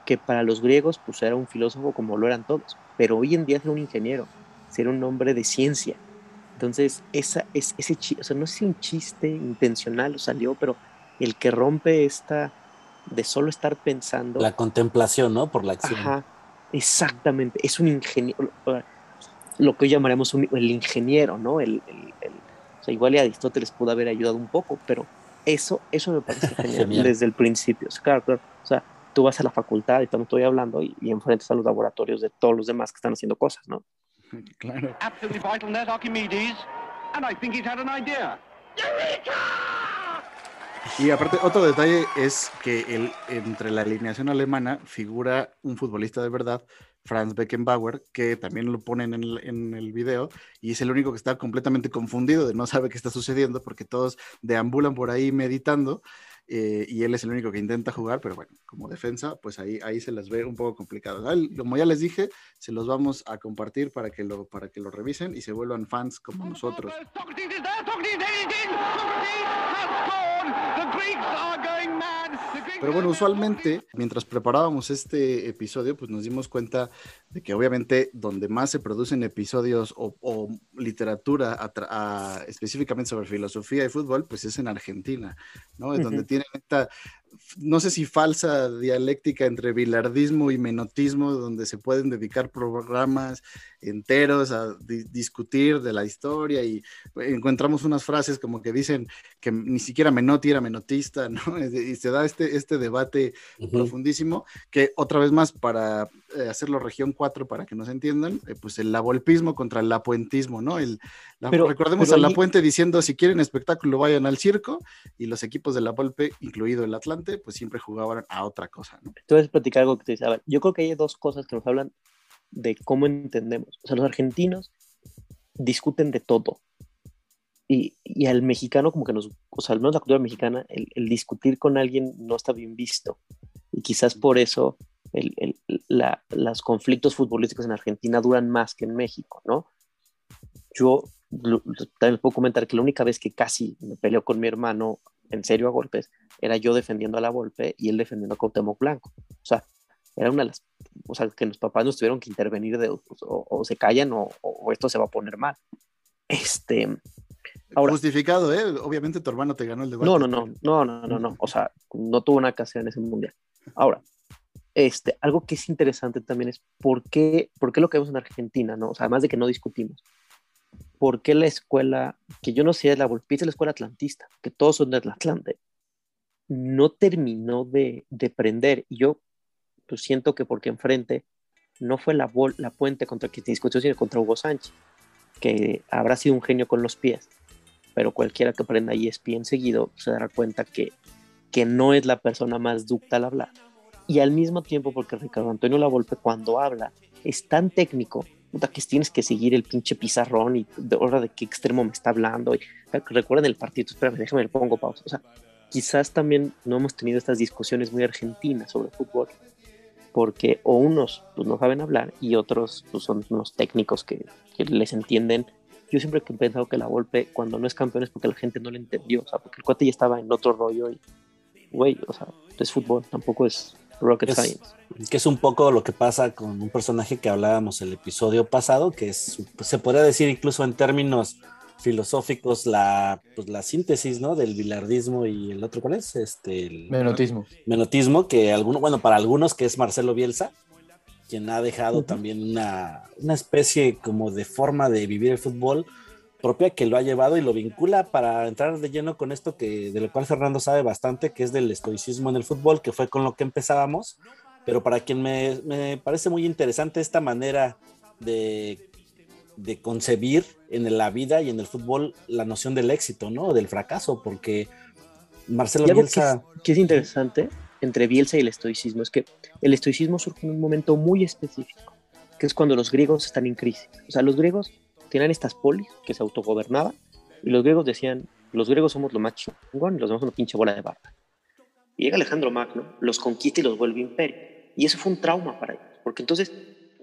Speaker 11: que para los griegos pues era un filósofo como lo eran todos, pero hoy en día es un ingeniero, ser un hombre de ciencia. Entonces, esa, es, ese o sea, no si un chiste intencional o salió, pero el que rompe esta de solo estar pensando.
Speaker 7: La contemplación, ¿no? Por la acción.
Speaker 11: Ajá, exactamente. Es un ingeniero, lo que hoy llamaremos un- el ingeniero, ¿no? El, el- el- o sea, igual y Aristóteles pudo haber ayudado un poco, pero eso, eso me parece <laughs> genial,
Speaker 7: Genial.
Speaker 11: desde el principio. O sea, claro, claro. O sea, tú vas a la facultad y estamos estoy hablando y, y enfrente están los laboratorios de todos los demás que están haciendo cosas, ¿no? <laughs>
Speaker 5: Claro.
Speaker 19: Absolutely vital net Archimedes, and I think he's had an idea.
Speaker 5: Y aparte, otro detalle es que el, entre la alineación alemana figura un futbolista de verdad, Franz Beckenbauer, que también lo ponen en el, en video, y es el único que está completamente confundido, de no sabe qué está sucediendo, porque todos deambulan por ahí meditando, eh, y él es el único que intenta jugar, pero bueno, como defensa, pues ahí, ahí se las ve un poco complicadas. Ah, Como ya les dije, se los vamos a compartir para que lo, para que lo revisen y se vuelvan fans como nosotros. Pero bueno, usualmente, mientras preparábamos este episodio, pues nos dimos cuenta de que obviamente donde más se producen episodios o, o literatura a a- específicamente sobre filosofía y fútbol, pues es en Argentina, ¿no? Es donde
Speaker 11: Ujú.
Speaker 5: Tienen esta, no sé si falsa dialéctica entre bilardismo y menotismo, donde se pueden dedicar programas enteros a di- discutir de la historia y encontramos unas frases como que dicen que ni siquiera Menotti era menotista, <laughs> ¿no? Y se da este, este debate profundísimo que otra vez más para eh, hacerlo región 4 para que nos entiendan, eh, pues el lavolpismo contra el lapuentismo, ¿no? El, la-
Speaker 11: Pero-
Speaker 5: recordemos
Speaker 11: pero
Speaker 5: a La
Speaker 11: ahí-
Speaker 5: Puente diciendo si quieren espectáculo vayan al circo y los equipos de La Volpe, incluido el Pues siempre jugaban a otra cosa, ¿no?
Speaker 11: Platicar algo que te dice. A ver, yo creo que hay dos cosas que nos hablan de cómo entendemos. O sea, los argentinos discuten de todo. Y, y al mexicano, como que nos, o sea, al menos la cultura mexicana, el, discutir con alguien no está bien visto. Y quizás por eso el, el- la- los conflictos futbolísticos en Argentina duran más que en México, ¿no? Yo también puedo comentar que la única vez que casi me peleó con mi hermano en serio a golpes era yo defendiendo a la Volpe y él defendiendo a Cuauhtémoc Blanco. O sea, era una de las, o sea, que los papás nos tuvieron que intervenir de, pues, o, o se callan o, o esto se va a poner mal. Este, ahora,
Speaker 5: Justificado, ¿eh? Obviamente tu hermano te ganó el debate.
Speaker 11: no, no, no, no, no, no, no, o sea, no tuvo una casera en ese mundial. Ahora, este, algo que es interesante también es por qué, por qué lo que vemos en Argentina, ¿no? O sea, además de que no discutimos, ¿por qué la escuela, que yo no sé, la Volpita es la escuela atlantista, que todos son del Atlante, no terminó de, de prender? Y yo pues, siento que porque enfrente no fue la, la puente contra quien se discutió, sino contra Hugo Sánchez, que habrá sido un genio con los pies, pero cualquiera que aprenda ESPN seguido se dará cuenta que, que no es la persona más ducta al hablar. Y al mismo tiempo, porque Ricardo Antonio Lavolpe cuando habla es tan técnico, puta, que tienes que seguir el pinche pizarrón y de hora de qué extremo me está hablando. Y, recuerden el partido, espérame, déjame le pongo pausa. O sea, quizás también no hemos tenido estas discusiones muy argentinas sobre fútbol, porque o unos pues, no saben hablar y otros pues, son unos técnicos que, que les entienden. Yo siempre he pensado que la Volpe cuando no es campeón es porque la gente no le entendió, o sea, porque el cuate ya estaba en otro rollo y, güey, o sea, es fútbol, tampoco es rocket
Speaker 7: Es-
Speaker 11: science.
Speaker 7: que es un poco lo que pasa con un personaje que hablábamos el episodio pasado, que es, se podría decir incluso en términos filosóficos la, pues, la síntesis ¿no? del bilardismo y el otro, ¿cuál es? Este, el
Speaker 8: Menotismo.
Speaker 7: menotismo, que alguno, bueno, para algunos que es Marcelo Bielsa, quien ha dejado también una, una especie como de forma de vivir el fútbol propia que lo ha llevado y lo vincula para entrar de lleno con esto que de lo cual Fernando sabe bastante, que es del estoicismo en el fútbol, que fue con lo que empezábamos, pero para quien me, me parece muy interesante esta manera de, de concebir en la vida y en el fútbol la noción del éxito, ¿no? Del fracaso, porque Marcelo
Speaker 11: algo que es,
Speaker 7: Bielsa...
Speaker 11: que es interesante entre Bielsa y el estoicismo es que el estoicismo surge en un momento muy específico, que es cuando los griegos están en crisis. O sea, los griegos tenían estas polis que se autogobernaban y los griegos decían, los griegos somos lo más chingón y los demás una pinche bola de barba. Y llega Alejandro Magno, los conquista y los vuelve imperio. Y eso fue un trauma para ellos, porque entonces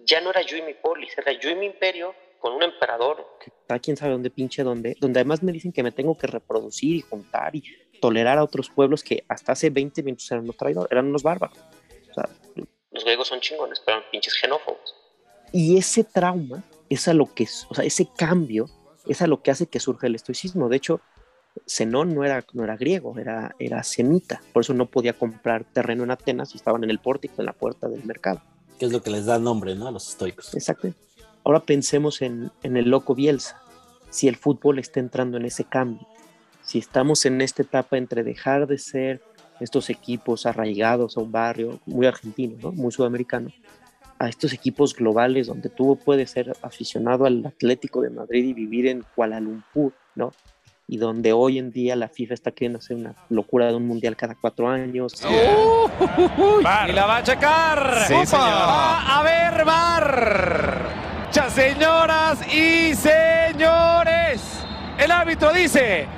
Speaker 11: ya no era yo y mi polis, era yo y mi imperio con un emperador, que está quién sabe dónde pinche dónde, donde además me dicen que me tengo que reproducir y juntar y tolerar a otros pueblos que hasta hace 20 minutos eran unos traidores, eran unos bárbaros. O sea, los griegos son chingones, pero eran pinches xenófobos. Y ese trauma es a lo que, o sea, ese cambio es a lo que hace que surja el estoicismo. De hecho, Zenón no era, no era griego, era, era semita, por eso no podía comprar terreno en Atenas y estaban en el pórtico, en la puerta del mercado.
Speaker 7: Que es lo que les da nombre, ¿no? A los estoicos.
Speaker 11: Exacto. Ahora pensemos en, en el loco Bielsa, si el fútbol está entrando en ese cambio, si estamos en esta etapa entre dejar de ser estos equipos arraigados a un barrio muy argentino, ¿no? muy sudamericano, a estos equipos globales donde tú puedes ser aficionado al Atlético de Madrid y vivir en Kuala Lumpur, ¿no? Y donde hoy en día la FIFA está queriendo hacer una locura de un mundial cada cuatro años.
Speaker 20: y la va a checar.
Speaker 11: Sí.
Speaker 20: Va a ver, bar. Ya, señoras y señores. El árbitro dice.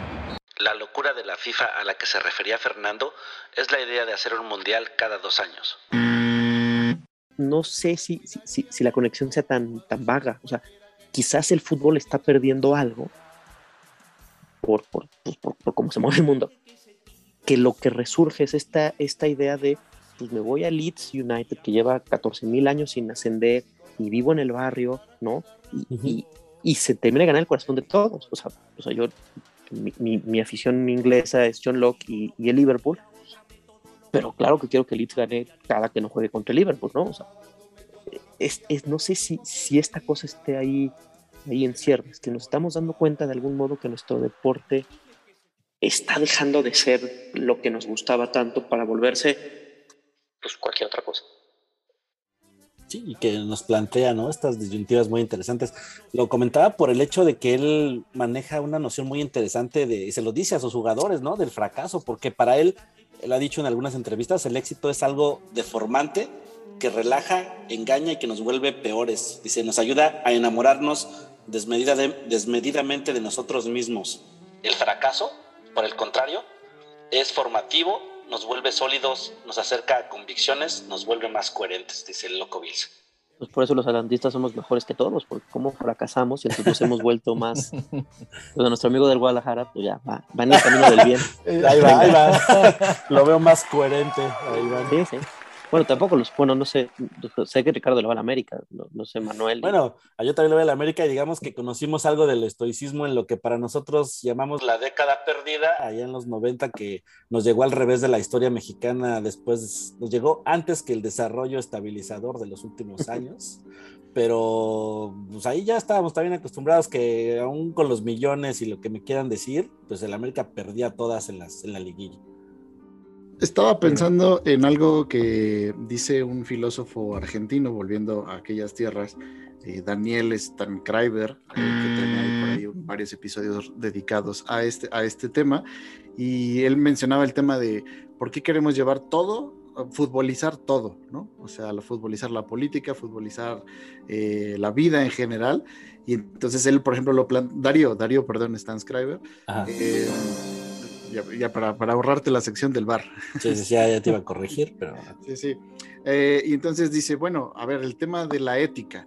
Speaker 13: La locura de la FIFA a la que se refería Fernando es la idea de hacer un mundial cada dos años.
Speaker 11: No sé si, si, si, si la conexión sea tan, tan vaga. O sea, quizás el fútbol está perdiendo algo por, por, pues, por, por, cómo se mueve el mundo. Que lo que resurge es esta, esta idea de, pues me voy a Leeds United, que lleva 14 mil años sin ascender, y vivo en el barrio, ¿no? Y, uh -huh. y, y, se termina de ganar el corazón de todos. O sea, o sea yo, mi, mi, mi, afición inglesa es John Locke y, y, el Liverpool, pero claro que quiero que Leeds gane cada que no juegue contra el Liverpool, ¿no? O sea, es, es, no sé si, si esta cosa esté ahí ahí en ciernes, que nos estamos dando cuenta de algún modo que nuestro deporte está dejando de ser lo que nos gustaba tanto para volverse pues cualquier otra cosa.
Speaker 7: Sí, y que nos plantea, ¿no? Estas disyuntivas muy interesantes. Lo comentaba por el hecho de que él maneja una noción muy interesante de, y se lo dice a sus jugadores, ¿no? Del fracaso, porque para él, él ha dicho en algunas entrevistas, el éxito es algo deformante que relaja, engaña y que nos vuelve peores. Dice, nos ayuda a enamorarnos desmedida de, desmedidamente de nosotros mismos.
Speaker 13: El fracaso, por el contrario, es formativo, nos vuelve sólidos, nos acerca a convicciones, nos vuelve más coherentes, dice el loco Bills.
Speaker 11: Pues por eso los atlantistas somos mejores que todos, porque como fracasamos y entonces nos hemos vuelto más. <laughs> Pues nuestro amigo del Guadalajara, pues ya va, va en el camino del bien. <laughs>
Speaker 7: ahí va, ahí va. <laughs> Lo veo más coherente. Ahí va.
Speaker 11: Sí, sí. Bueno, tampoco los, bueno, no sé, sé que Ricardo le va a la América, no, no sé, Manuel.
Speaker 7: Bueno, yo también le voy a la América y digamos que conocimos algo del estoicismo en lo que para nosotros llamamos la década perdida, allá en los 90, que nos llegó al revés de la historia mexicana, después nos llegó antes que el desarrollo estabilizador de los últimos <laughs> años, pero pues ahí ya estábamos también acostumbrados que aún con los millones y lo que me quieran decir, pues el América perdía todas en, las, en la liguilla.
Speaker 5: Estaba pensando en algo que dice un filósofo argentino, volviendo a aquellas tierras, eh, Daniel Stankriver, eh, que tiene ahí por ahí varios episodios dedicados a este, a este tema, y él mencionaba el tema de por qué queremos llevar todo, futbolizar todo, ¿no? O sea, futbolizar la política, futbolizar eh, la vida en general, y entonces él, por ejemplo, lo plan Darío, Darío, perdón, Stanscriber, eh, ya, ya para, para, ahorrarte la sección del bar.
Speaker 7: Sí, sí, ya, ya te iba a <laughs> corregir, pero...
Speaker 5: Sí, sí. Eh, y entonces dice, bueno, a ver, el tema de la ética.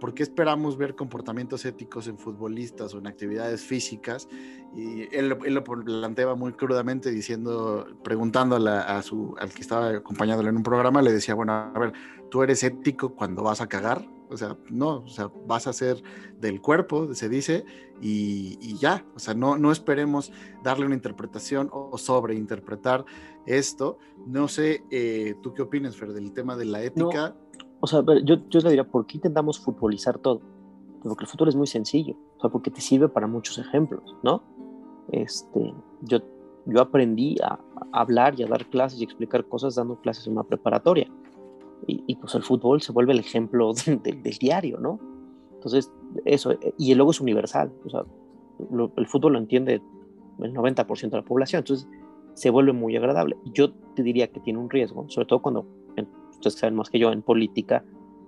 Speaker 5: ¿Por qué esperamos ver comportamientos éticos en futbolistas o en actividades físicas? Y él, él lo planteaba muy crudamente diciendo, preguntando a, la, a, su, al que estaba acompañándolo en un programa, le decía, bueno, a ver, ¿tú eres ético cuando vas a cagar? O sea, no, o sea, vas a ser del cuerpo, se dice, y, y ya. O sea, no, no esperemos darle una interpretación o sobreinterpretar esto. No sé, eh, ¿tú qué opinas, Fer, del tema de la ética?
Speaker 11: No, o sea, yo, yo le diría, ¿por qué intentamos futbolizar todo? Porque el fútbol es muy sencillo, o sea, porque te sirve para muchos ejemplos, ¿no? Este, yo, yo aprendí a, a hablar y a dar clases y explicar cosas dando clases en una preparatoria. Y, pues el fútbol se vuelve el ejemplo <laughs> del, diario, ¿no? Entonces, eso, y luego es universal, o sea, el fútbol lo entiende el 90% de la población, entonces se vuelve muy agradable. Yo te diría que tiene un riesgo, sobre todo cuando, ustedes saben más que yo, en política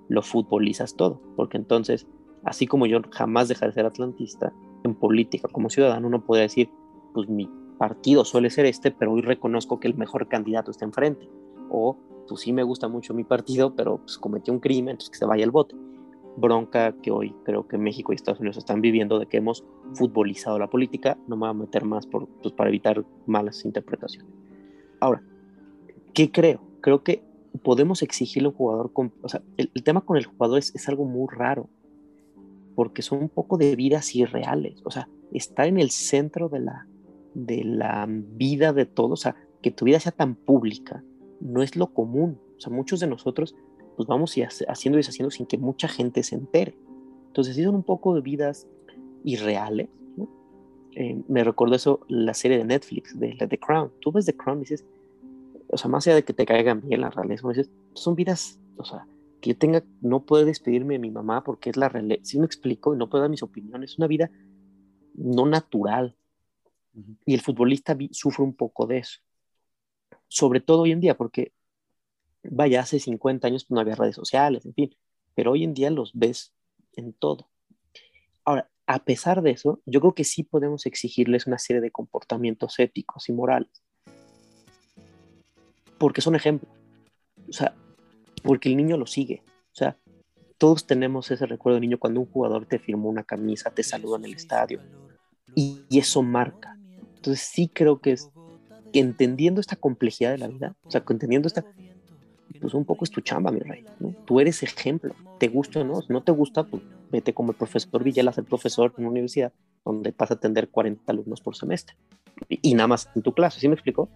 Speaker 11: lo futbolizas todo, porque entonces así como yo jamás dejaré de ser atlantista, en política, como ciudadano, uno podría decir, pues mi partido suele ser este, pero hoy reconozco que el mejor candidato está enfrente. O, pues sí me gusta mucho mi partido, pero pues cometió un crimen, entonces que se vaya el bote. Bronca que hoy creo que México y Estados Unidos están viviendo de que hemos futbolizado la política, no me voy a meter más por, pues, para evitar malas interpretaciones. Ahora, ¿qué creo? Creo que podemos exigirle a un jugador, con, o sea, el, el tema con el jugador es, es algo muy raro, porque son un poco de vidas irreales, o sea, estar en el centro de la, de la vida de todos, o sea, que tu vida sea tan pública, no es lo común, o sea, muchos de nosotros pues vamos y hace- haciendo y deshaciendo sin que mucha gente se entere. Entonces, sí son un poco de vidas irreales, ¿no? Eh, me recordó eso la serie de Netflix, de la The Crown. Tú ves The Crown y dices, o sea, más allá de que te caigan bien las dices, son vidas, o sea, que yo tenga, no puedo despedirme de mi mamá porque es la realidad, si me explico, y no puedo dar mis opiniones, es una vida no natural. Y el futbolista vi- sufre un poco de eso. Sobre todo hoy en día, porque, vaya, hace 50 años pues, no había redes sociales, en fin, pero hoy en día los ves en todo. Ahora, a pesar de eso, yo creo que sí podemos exigirles una serie de comportamientos éticos y morales. Porque son ejemplos. O sea, porque el niño lo sigue. O sea, todos tenemos ese recuerdo de niño cuando un jugador te firmó una camisa, te saluda en el estadio. Y, y eso marca. Entonces sí creo que es que entendiendo esta complejidad de la vida, o sea, que entendiendo esta, pues un poco es tu chamba, mi rey. ¿no? Tú eres ejemplo, te gusta o no, si no te gusta, pues vete como el profesor Villela ser profesor en una universidad donde vas a atender 40 alumnos por semestre y, y nada más en tu clase, ¿sí me explicó?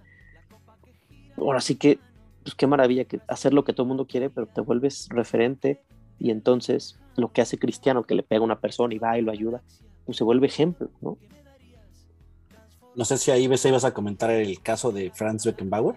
Speaker 11: Ahora sí que, pues qué maravilla que hacer lo que todo el mundo quiere, pero te vuelves referente y entonces lo que hace Cristiano, que le pega a una persona y va y lo ayuda, pues se vuelve ejemplo, ¿no?
Speaker 7: No sé si ahí ves, ibas a comentar el caso de Franz Beckenbauer.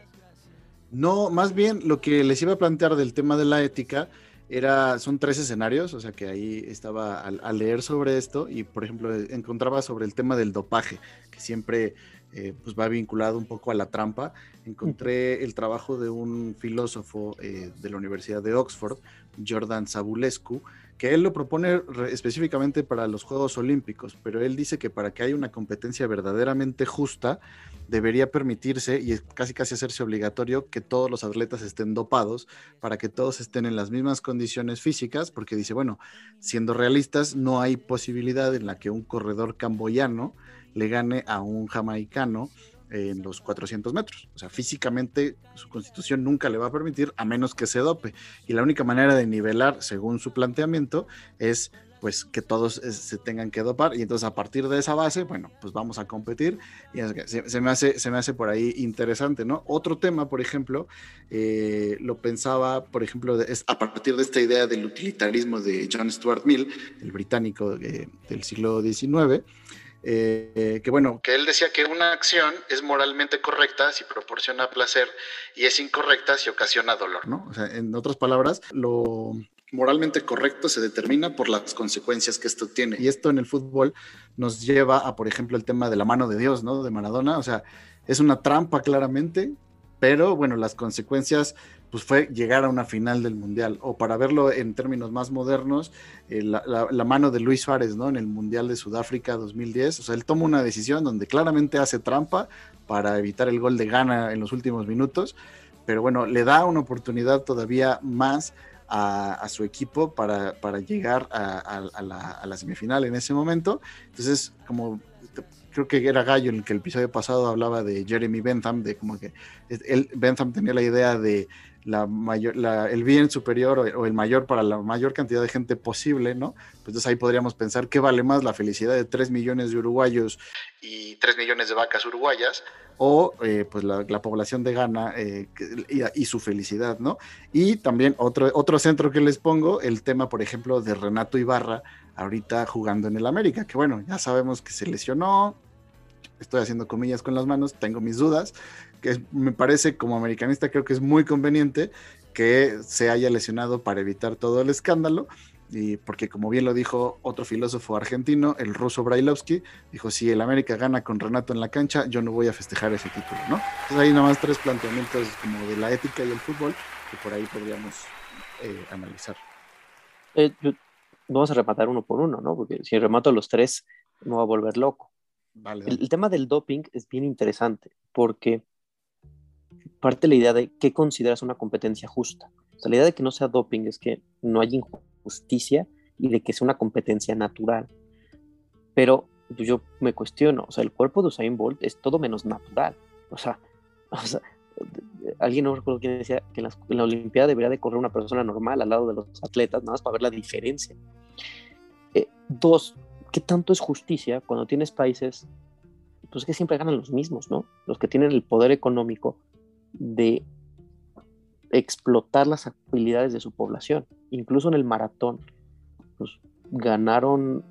Speaker 5: No, más bien lo que les iba a plantear del tema de la ética era, son tres escenarios, o sea que ahí estaba al- leer sobre esto y por ejemplo encontraba sobre el tema del dopaje, que siempre eh, pues va vinculado un poco a la trampa. Encontré el trabajo de un filósofo eh, de la Universidad de Oxford, Jordan Sabulescu, que él lo propone específicamente para los Juegos Olímpicos, pero él dice que para que haya una competencia verdaderamente justa, debería permitirse y casi casi hacerse obligatorio que todos los atletas estén dopados para que todos estén en las mismas condiciones físicas, porque dice, bueno, siendo realistas, no hay posibilidad en la que un corredor camboyano le gane a un jamaicano en los 400 metros. O sea, físicamente su constitución nunca le va a permitir a menos que se dope. Y la única manera de nivelar, según su planteamiento, es pues que todos eh, se tengan que dopar y entonces a partir de esa base, bueno, pues vamos a competir y se, se me, hace, se me hace por ahí interesante, ¿no? Otro tema, por ejemplo, eh, lo pensaba, por ejemplo, es a partir de esta idea del utilitarismo de John Stuart Mill, el británico eh, del siglo XIX, eh, que bueno, que él decía que una acción es moralmente correcta si proporciona placer y es incorrecta si ocasiona dolor, ¿no? O sea, en otras palabras, lo moralmente correcto se determina por las consecuencias que esto tiene. Y esto en el fútbol nos lleva a, por ejemplo, el tema de la mano de Dios, ¿no? De Maradona, o sea, es una trampa claramente, pero bueno, las consecuencias pues fue llegar a una final del mundial o para verlo en términos más modernos eh, la, mano de Luis Suárez no en el mundial de Sudáfrica 2010 o sea él toma una decisión donde claramente hace trampa para evitar el gol de gana en los últimos minutos pero bueno le da una oportunidad todavía más a, su equipo para, para llegar a, la, a la semifinal en ese momento. Entonces como creo que era Gallo en el que el episodio pasado hablaba de Jeremy Bentham, de como que él, Bentham tenía la idea de la mayor, la- el bien superior o, o el mayor para la mayor cantidad de gente posible, ¿no? Pues entonces ahí podríamos pensar qué vale más la felicidad de 3 millones de uruguayos y 3 millones de vacas uruguayas o eh, pues la, la población de Ghana eh, y, y su felicidad, ¿no? Y también otro, otro centro que les pongo, el tema, por ejemplo, de Renato Ibarra ahorita jugando en el América, que bueno, ya sabemos que se lesionó, estoy haciendo comillas con las manos, tengo mis dudas, que me parece como americanista creo que es muy conveniente que se haya lesionado para evitar todo el escándalo. Y porque como bien lo dijo otro filósofo argentino, el ruso Brailovsky, dijo, si el América gana con Renato en la cancha, yo no voy a festejar ese título, ¿no? Entonces hay nada más tres planteamientos como de la ética y el fútbol que por ahí podríamos eh, analizar.
Speaker 11: Eh, vamos a rematar uno por uno, ¿no? Porque si remato los tres, me voy a volver loco.
Speaker 5: Vale,
Speaker 11: El, el tema del doping es bien interesante porque parte de la idea de qué consideras una competencia justa. O sea, la idea de que no sea doping es que no hay injusticia y de que sea una competencia natural. Pero pues, yo me cuestiono, o sea, el cuerpo de Usain Bolt es todo menos natural. O sea, <laughs> alguien no recuerdo quién decía que en la Olimpiada debería de correr una persona normal al lado de los atletas, nada más para ver la diferencia. Eh, dos, ¿qué tanto es justicia cuando tienes países, pues que siempre ganan los mismos, ¿no? Los que tienen el poder económico de explotar las habilidades de su población. Incluso en el maratón, pues ganaron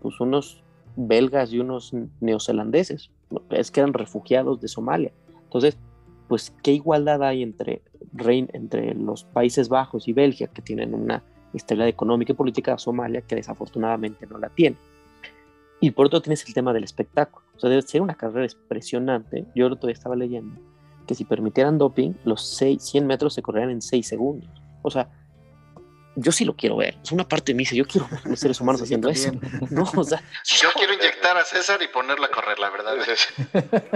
Speaker 11: pues, unos belgas y unos neozelandeses, es que eran refugiados de Somalia. Entonces, pues, ¿qué igualdad hay entre, entre los Países Bajos y Bélgica, que tienen una estabilidad económica y política, a Somalia, que desafortunadamente no la tiene? Y por otro tienes el tema del espectáculo. O sea, debe ser una carrera impresionante. Yo el otro día estaba leyendo que si permitieran doping, los seis- 100 metros se correrían en 6 segundos. O sea, yo sí lo quiero ver. Es una parte de mí, dice, yo quiero ver a los seres <laughs> humanos
Speaker 5: Sí,
Speaker 11: haciendo eso. <laughs> No, o sea, <laughs>
Speaker 4: Yo quiero inyectar a César y ponerlo a correr, la verdad.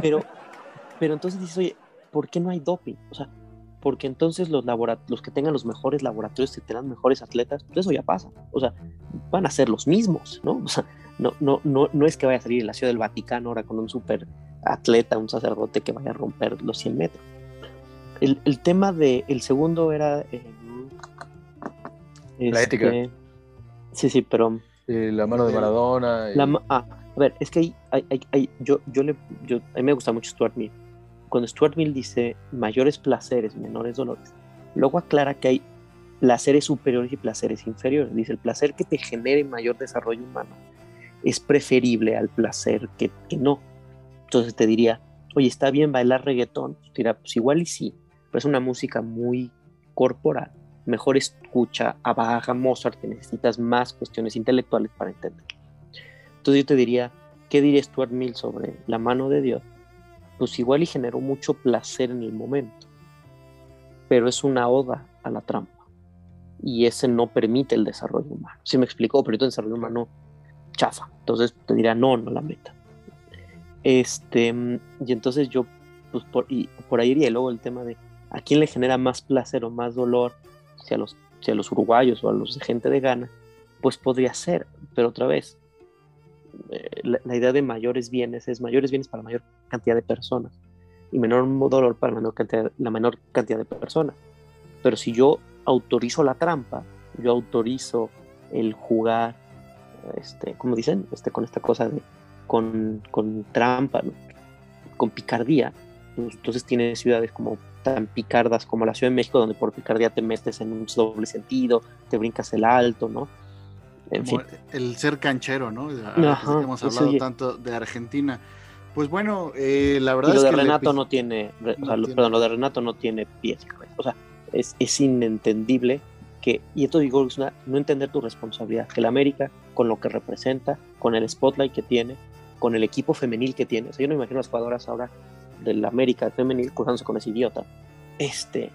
Speaker 11: pero, pero entonces dices, oye, ¿por qué no hay doping? O sea, porque entonces los, labora- los que tengan los mejores laboratorios, que tengan mejores atletas, pues eso ya pasa. O sea, van a ser los mismos, ¿no? O sea, no, no, no, no es que vaya a salir en la Ciudad del Vaticano ahora con un super atleta, un sacerdote que vaya a romper los 100 metros. El, el tema de, el segundo era... eh,
Speaker 8: La ética.
Speaker 11: este, Sí, sí, pero...
Speaker 8: Eh, la mano de Maradona. y-
Speaker 11: La ma- ah, a ver, es que hay, hay- hay- hay- yo, yo le, yo, a mí me gusta mucho Stuart Mill. Cuando Stuart Mill dice mayores placeres, menores dolores, luego aclara que hay placeres superiores y placeres inferiores. Dice, el placer que te genere mayor desarrollo humano es preferible al placer que, que no. Entonces te diría, oye, ¿está bien bailar reggaetón? Te dirá, pues igual y sí, pero es una música muy corporal. Mejor escucha a Bach, a Mozart, que necesitas más cuestiones intelectuales para entender. Entonces yo te diría, ¿qué diría Stuart Mill sobre la mano de Dios? Pues igual y generó mucho placer en el momento, pero es una oda a la trampa. Y ese no permite el desarrollo humano. Si me explicó, pero el desarrollo humano chafa. Entonces te diría, no, no la meta. Este, y entonces yo, pues por, y por ahí iría. Luego el tema de a quién le genera más placer o más dolor, si a los, los uruguayos o a los de gente de Ghana, pues podría ser. Pero otra vez, eh, la, la idea de mayores bienes es mayores bienes para mayor cantidad de personas y menor dolor para menor cantidad, la menor cantidad de personas. Pero si yo autorizo la trampa, yo autorizo el jugar, este, como dicen, este, con esta cosa de con, con trampa, ¿no? con picardía, entonces tienes ciudades como tan picardas como la Ciudad de México, donde por picardía te metes en un doble sentido, te brincas el alto, ¿no? En
Speaker 5: Como
Speaker 11: fin.
Speaker 5: el ser canchero, ¿no? Ahora
Speaker 11: Ajá,
Speaker 5: que hemos hablado tanto de Argentina. Pues bueno, eh, la verdad
Speaker 11: Y lo
Speaker 5: es
Speaker 11: de
Speaker 5: que
Speaker 11: Renato no tiene, o sea,
Speaker 5: tiene-
Speaker 11: perdón, lo de Renato no tiene pies. O sea, es, es inentendible que, y esto digo, es una- no entender tu responsabilidad, que el América, con lo que representa, con el spotlight que tiene, con el equipo femenil que tiene, o sea, yo no me imagino las jugadoras ahora del América femenil cruzándose con ese idiota, este,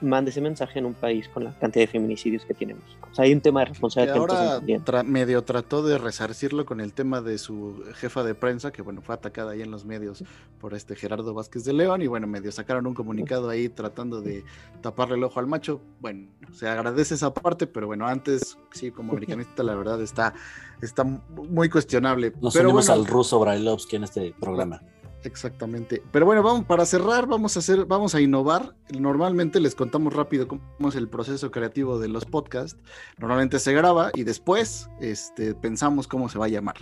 Speaker 11: mande ese mensaje en un país con la cantidad de feminicidios que tenemos. O sea, hay un tema de responsabilidad que
Speaker 5: ahora tra- medio trató de resarcirlo con el tema de su jefa de prensa, que bueno, fue atacada ahí en los medios por este Gerardo Vázquez de León, y bueno, medio sacaron un comunicado ahí tratando de taparle el ojo al macho. Bueno, se agradece esa parte, pero bueno, antes, sí, como americanista, la verdad está, está muy cuestionable.
Speaker 7: Nos
Speaker 5: pero
Speaker 7: unimos
Speaker 5: bueno,
Speaker 7: al ruso Brailovsky en este programa.
Speaker 5: Exactamente. Pero bueno, vamos, para cerrar, vamos a hacer, vamos a innovar. Normalmente les contamos rápido cómo es el proceso creativo de los podcasts. Normalmente se graba y después este, pensamos cómo se va a llamar.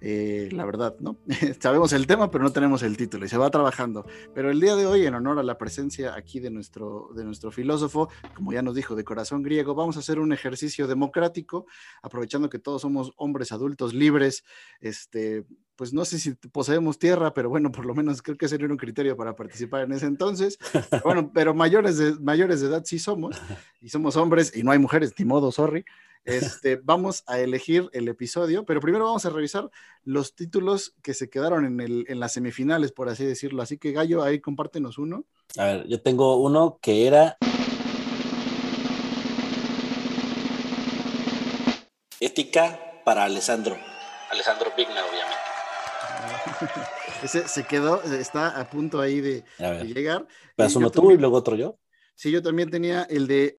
Speaker 5: Eh, la verdad, ¿no? <laughs> Sabemos el tema, pero no tenemos el título y se va trabajando. Pero el día de hoy, en honor a la presencia aquí de nuestro, de nuestro filósofo, como ya nos dijo, de corazón griego, vamos a hacer un ejercicio democrático, aprovechando que todos somos hombres adultos libres, este, pues no sé si poseemos tierra, pero bueno, por lo menos creo que sería un criterio para participar en ese entonces. Bueno, pero mayores de, mayores de edad sí somos, y somos hombres, y no hay mujeres, ni modo, sorry. Este, vamos a elegir el episodio, pero primero vamos a revisar los títulos que se quedaron en, el, en las semifinales, por así decirlo. Así que, Gallo, ahí compártenos uno.
Speaker 7: A ver, yo tengo uno que era Ética para Alessandro. Alessandro Vigna, obviamente.
Speaker 5: Ese se quedó, está a punto ahí de, de llegar.
Speaker 7: Pero
Speaker 5: Y
Speaker 7: uno
Speaker 5: yo
Speaker 7: tú y
Speaker 5: también-
Speaker 7: luego otro yo.
Speaker 5: Sí, yo también tenía el de.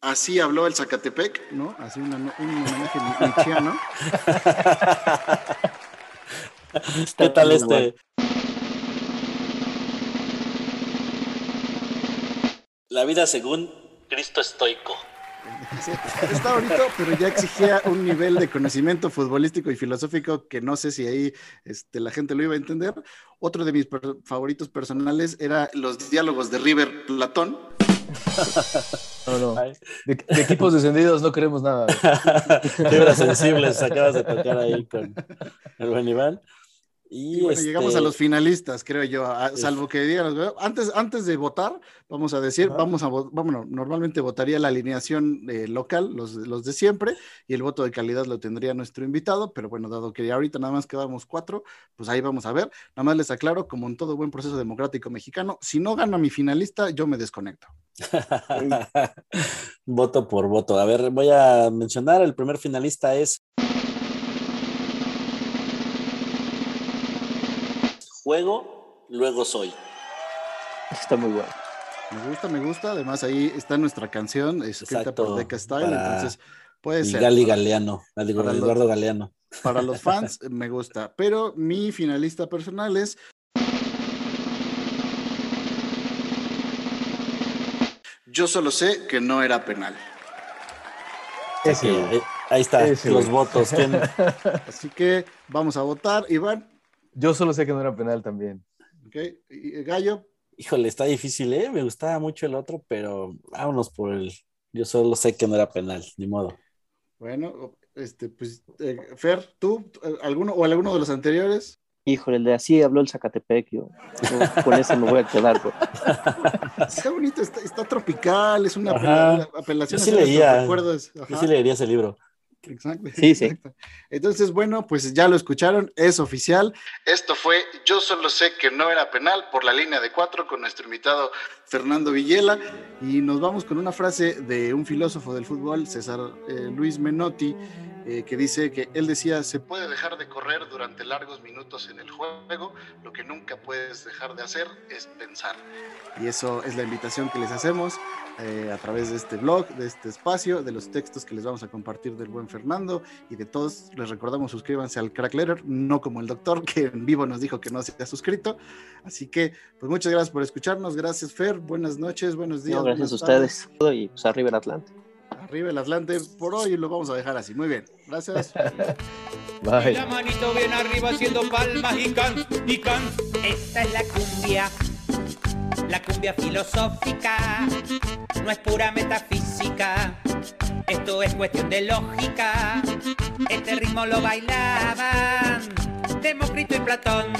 Speaker 5: Así habló el Zacatepec, ¿no? Así una- un homenaje ni- nietzscheano. <laughs>
Speaker 7: ¿Qué tal
Speaker 5: muy
Speaker 7: este? La vida según Cristo estoico. <laughs>
Speaker 5: Está bonito, pero ya exigía un nivel de conocimiento futbolístico y filosófico que no sé si ahí este, la gente lo iba a entender. Otro de mis per- favoritos personales era los diálogos de River Platón.
Speaker 8: No, no. De, de equipos descendidos no queremos nada. <laughs>
Speaker 7: Fibras sensibles acabas de tocar ahí con el buen Iván. Y,
Speaker 5: Y bueno,
Speaker 7: este,
Speaker 5: llegamos a los finalistas, creo yo, a- salvo que digan, los- antes, antes de votar, vamos a decir, vamos a vo- vámonos, normalmente votaría la alineación eh, local, los, los de siempre, y el voto de calidad lo tendría nuestro invitado, pero bueno, dado que ahorita nada más quedamos cuatro, pues ahí vamos a ver. Nada más les aclaro, como en todo buen proceso democrático mexicano, si no gana mi finalista, yo me desconecto. <laughs>
Speaker 7: voto por voto. A ver, voy a mencionar, el primer finalista es Juego, luego soy.
Speaker 11: Está muy bueno.
Speaker 5: Me gusta, me gusta, además ahí está nuestra canción, escrita
Speaker 7: Exacto,
Speaker 5: por Deca Style,
Speaker 7: para
Speaker 5: entonces puede ser.
Speaker 7: Gali Galeano, digo,
Speaker 5: para los-
Speaker 7: Eduardo Galeano.
Speaker 5: Para los <laughs> fans eh, me gusta, pero mi finalista personal es Yo solo sé que no era penal.
Speaker 7: Sí, eh, ahí está,
Speaker 8: Ese,
Speaker 7: los votos. ¿Quién? <laughs>
Speaker 5: Así que vamos a votar, Iván.
Speaker 8: Yo solo sé que no era penal también.
Speaker 5: ¿ok? Y- Gallo,
Speaker 7: Híjole, está difícil, ¿eh? Me gustaba mucho el otro, pero vámonos por el. Yo solo sé que no era penal, ni modo.
Speaker 5: bueno, este, pues, eh, Fer, ¿tú, alguno o alguno de los anteriores?
Speaker 11: Híjole, el de así habló el Zacatepec, yo, yo con eso me voy a quedar, bro. <laughs>
Speaker 5: Está bonito, está, está tropical, es una
Speaker 7: Ajá.
Speaker 5: apelación
Speaker 7: Yo sí leía.
Speaker 5: recuerdos.
Speaker 7: Yo sí leería ese libro.
Speaker 5: Exacto.
Speaker 11: Sí, sí.
Speaker 5: exacto. Entonces, bueno, pues ya lo escucharon, es oficial. Esto fue Yo solo sé que no era penal por la línea de cuatro con nuestro invitado Fernando Villela. Y nos vamos con una frase de un filósofo del fútbol, César eh, Luis Menotti, eh, que dice que él decía, se puede dejar de correr durante largos minutos en el juego, lo que nunca puedes dejar de hacer es pensar. Y eso es la invitación que les hacemos eh, a través de este blog, de este espacio, de los textos que les vamos a compartir del buen Fernando y de todos. Les recordamos, suscríbanse al Crack Letter, no como el doctor que en vivo nos dijo que no se ha suscrito. Así que, pues muchas gracias por escucharnos. Gracias, Fer. Buenas noches, buenos días.
Speaker 11: No, gracias a
Speaker 5: tardes.
Speaker 11: ustedes. Y pues arriba el Atlante.
Speaker 5: Arriba el Atlante por hoy lo vamos a dejar así. Muy bien. Gracias.
Speaker 8: Bye.
Speaker 21: La manito bien arriba haciendo palmas y can, y can. Esta es la cumbia, la cumbia filosófica, no es pura metafísica, esto es cuestión de lógica. Este ritmo lo bailaban Demócrito y Platón,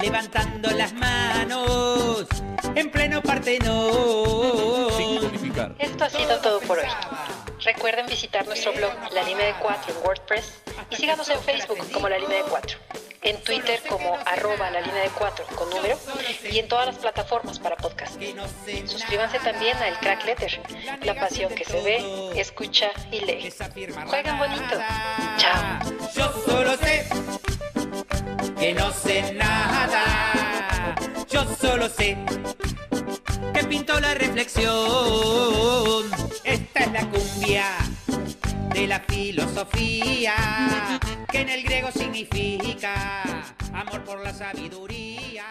Speaker 21: levantando las manos en pleno Partenón.
Speaker 22: Esto ha sido todo por hoy. Recuerden visitar nuestro blog La Línea de Cuatro en WordPress y síganos en Facebook como La Línea de Cuatro, en Twitter como arroba La Línea de Cuatro con número y en todas las plataformas para podcast. Suscríbanse también a El Crack Letter, la pasión que se ve, escucha y lee. Jueguen bonito. Chao.
Speaker 21: Yo solo sé que no sé nada. Yo solo sé que pintó la reflexión. Esta es la cumbia de la filosofía que en el griego significa amor por la sabiduría.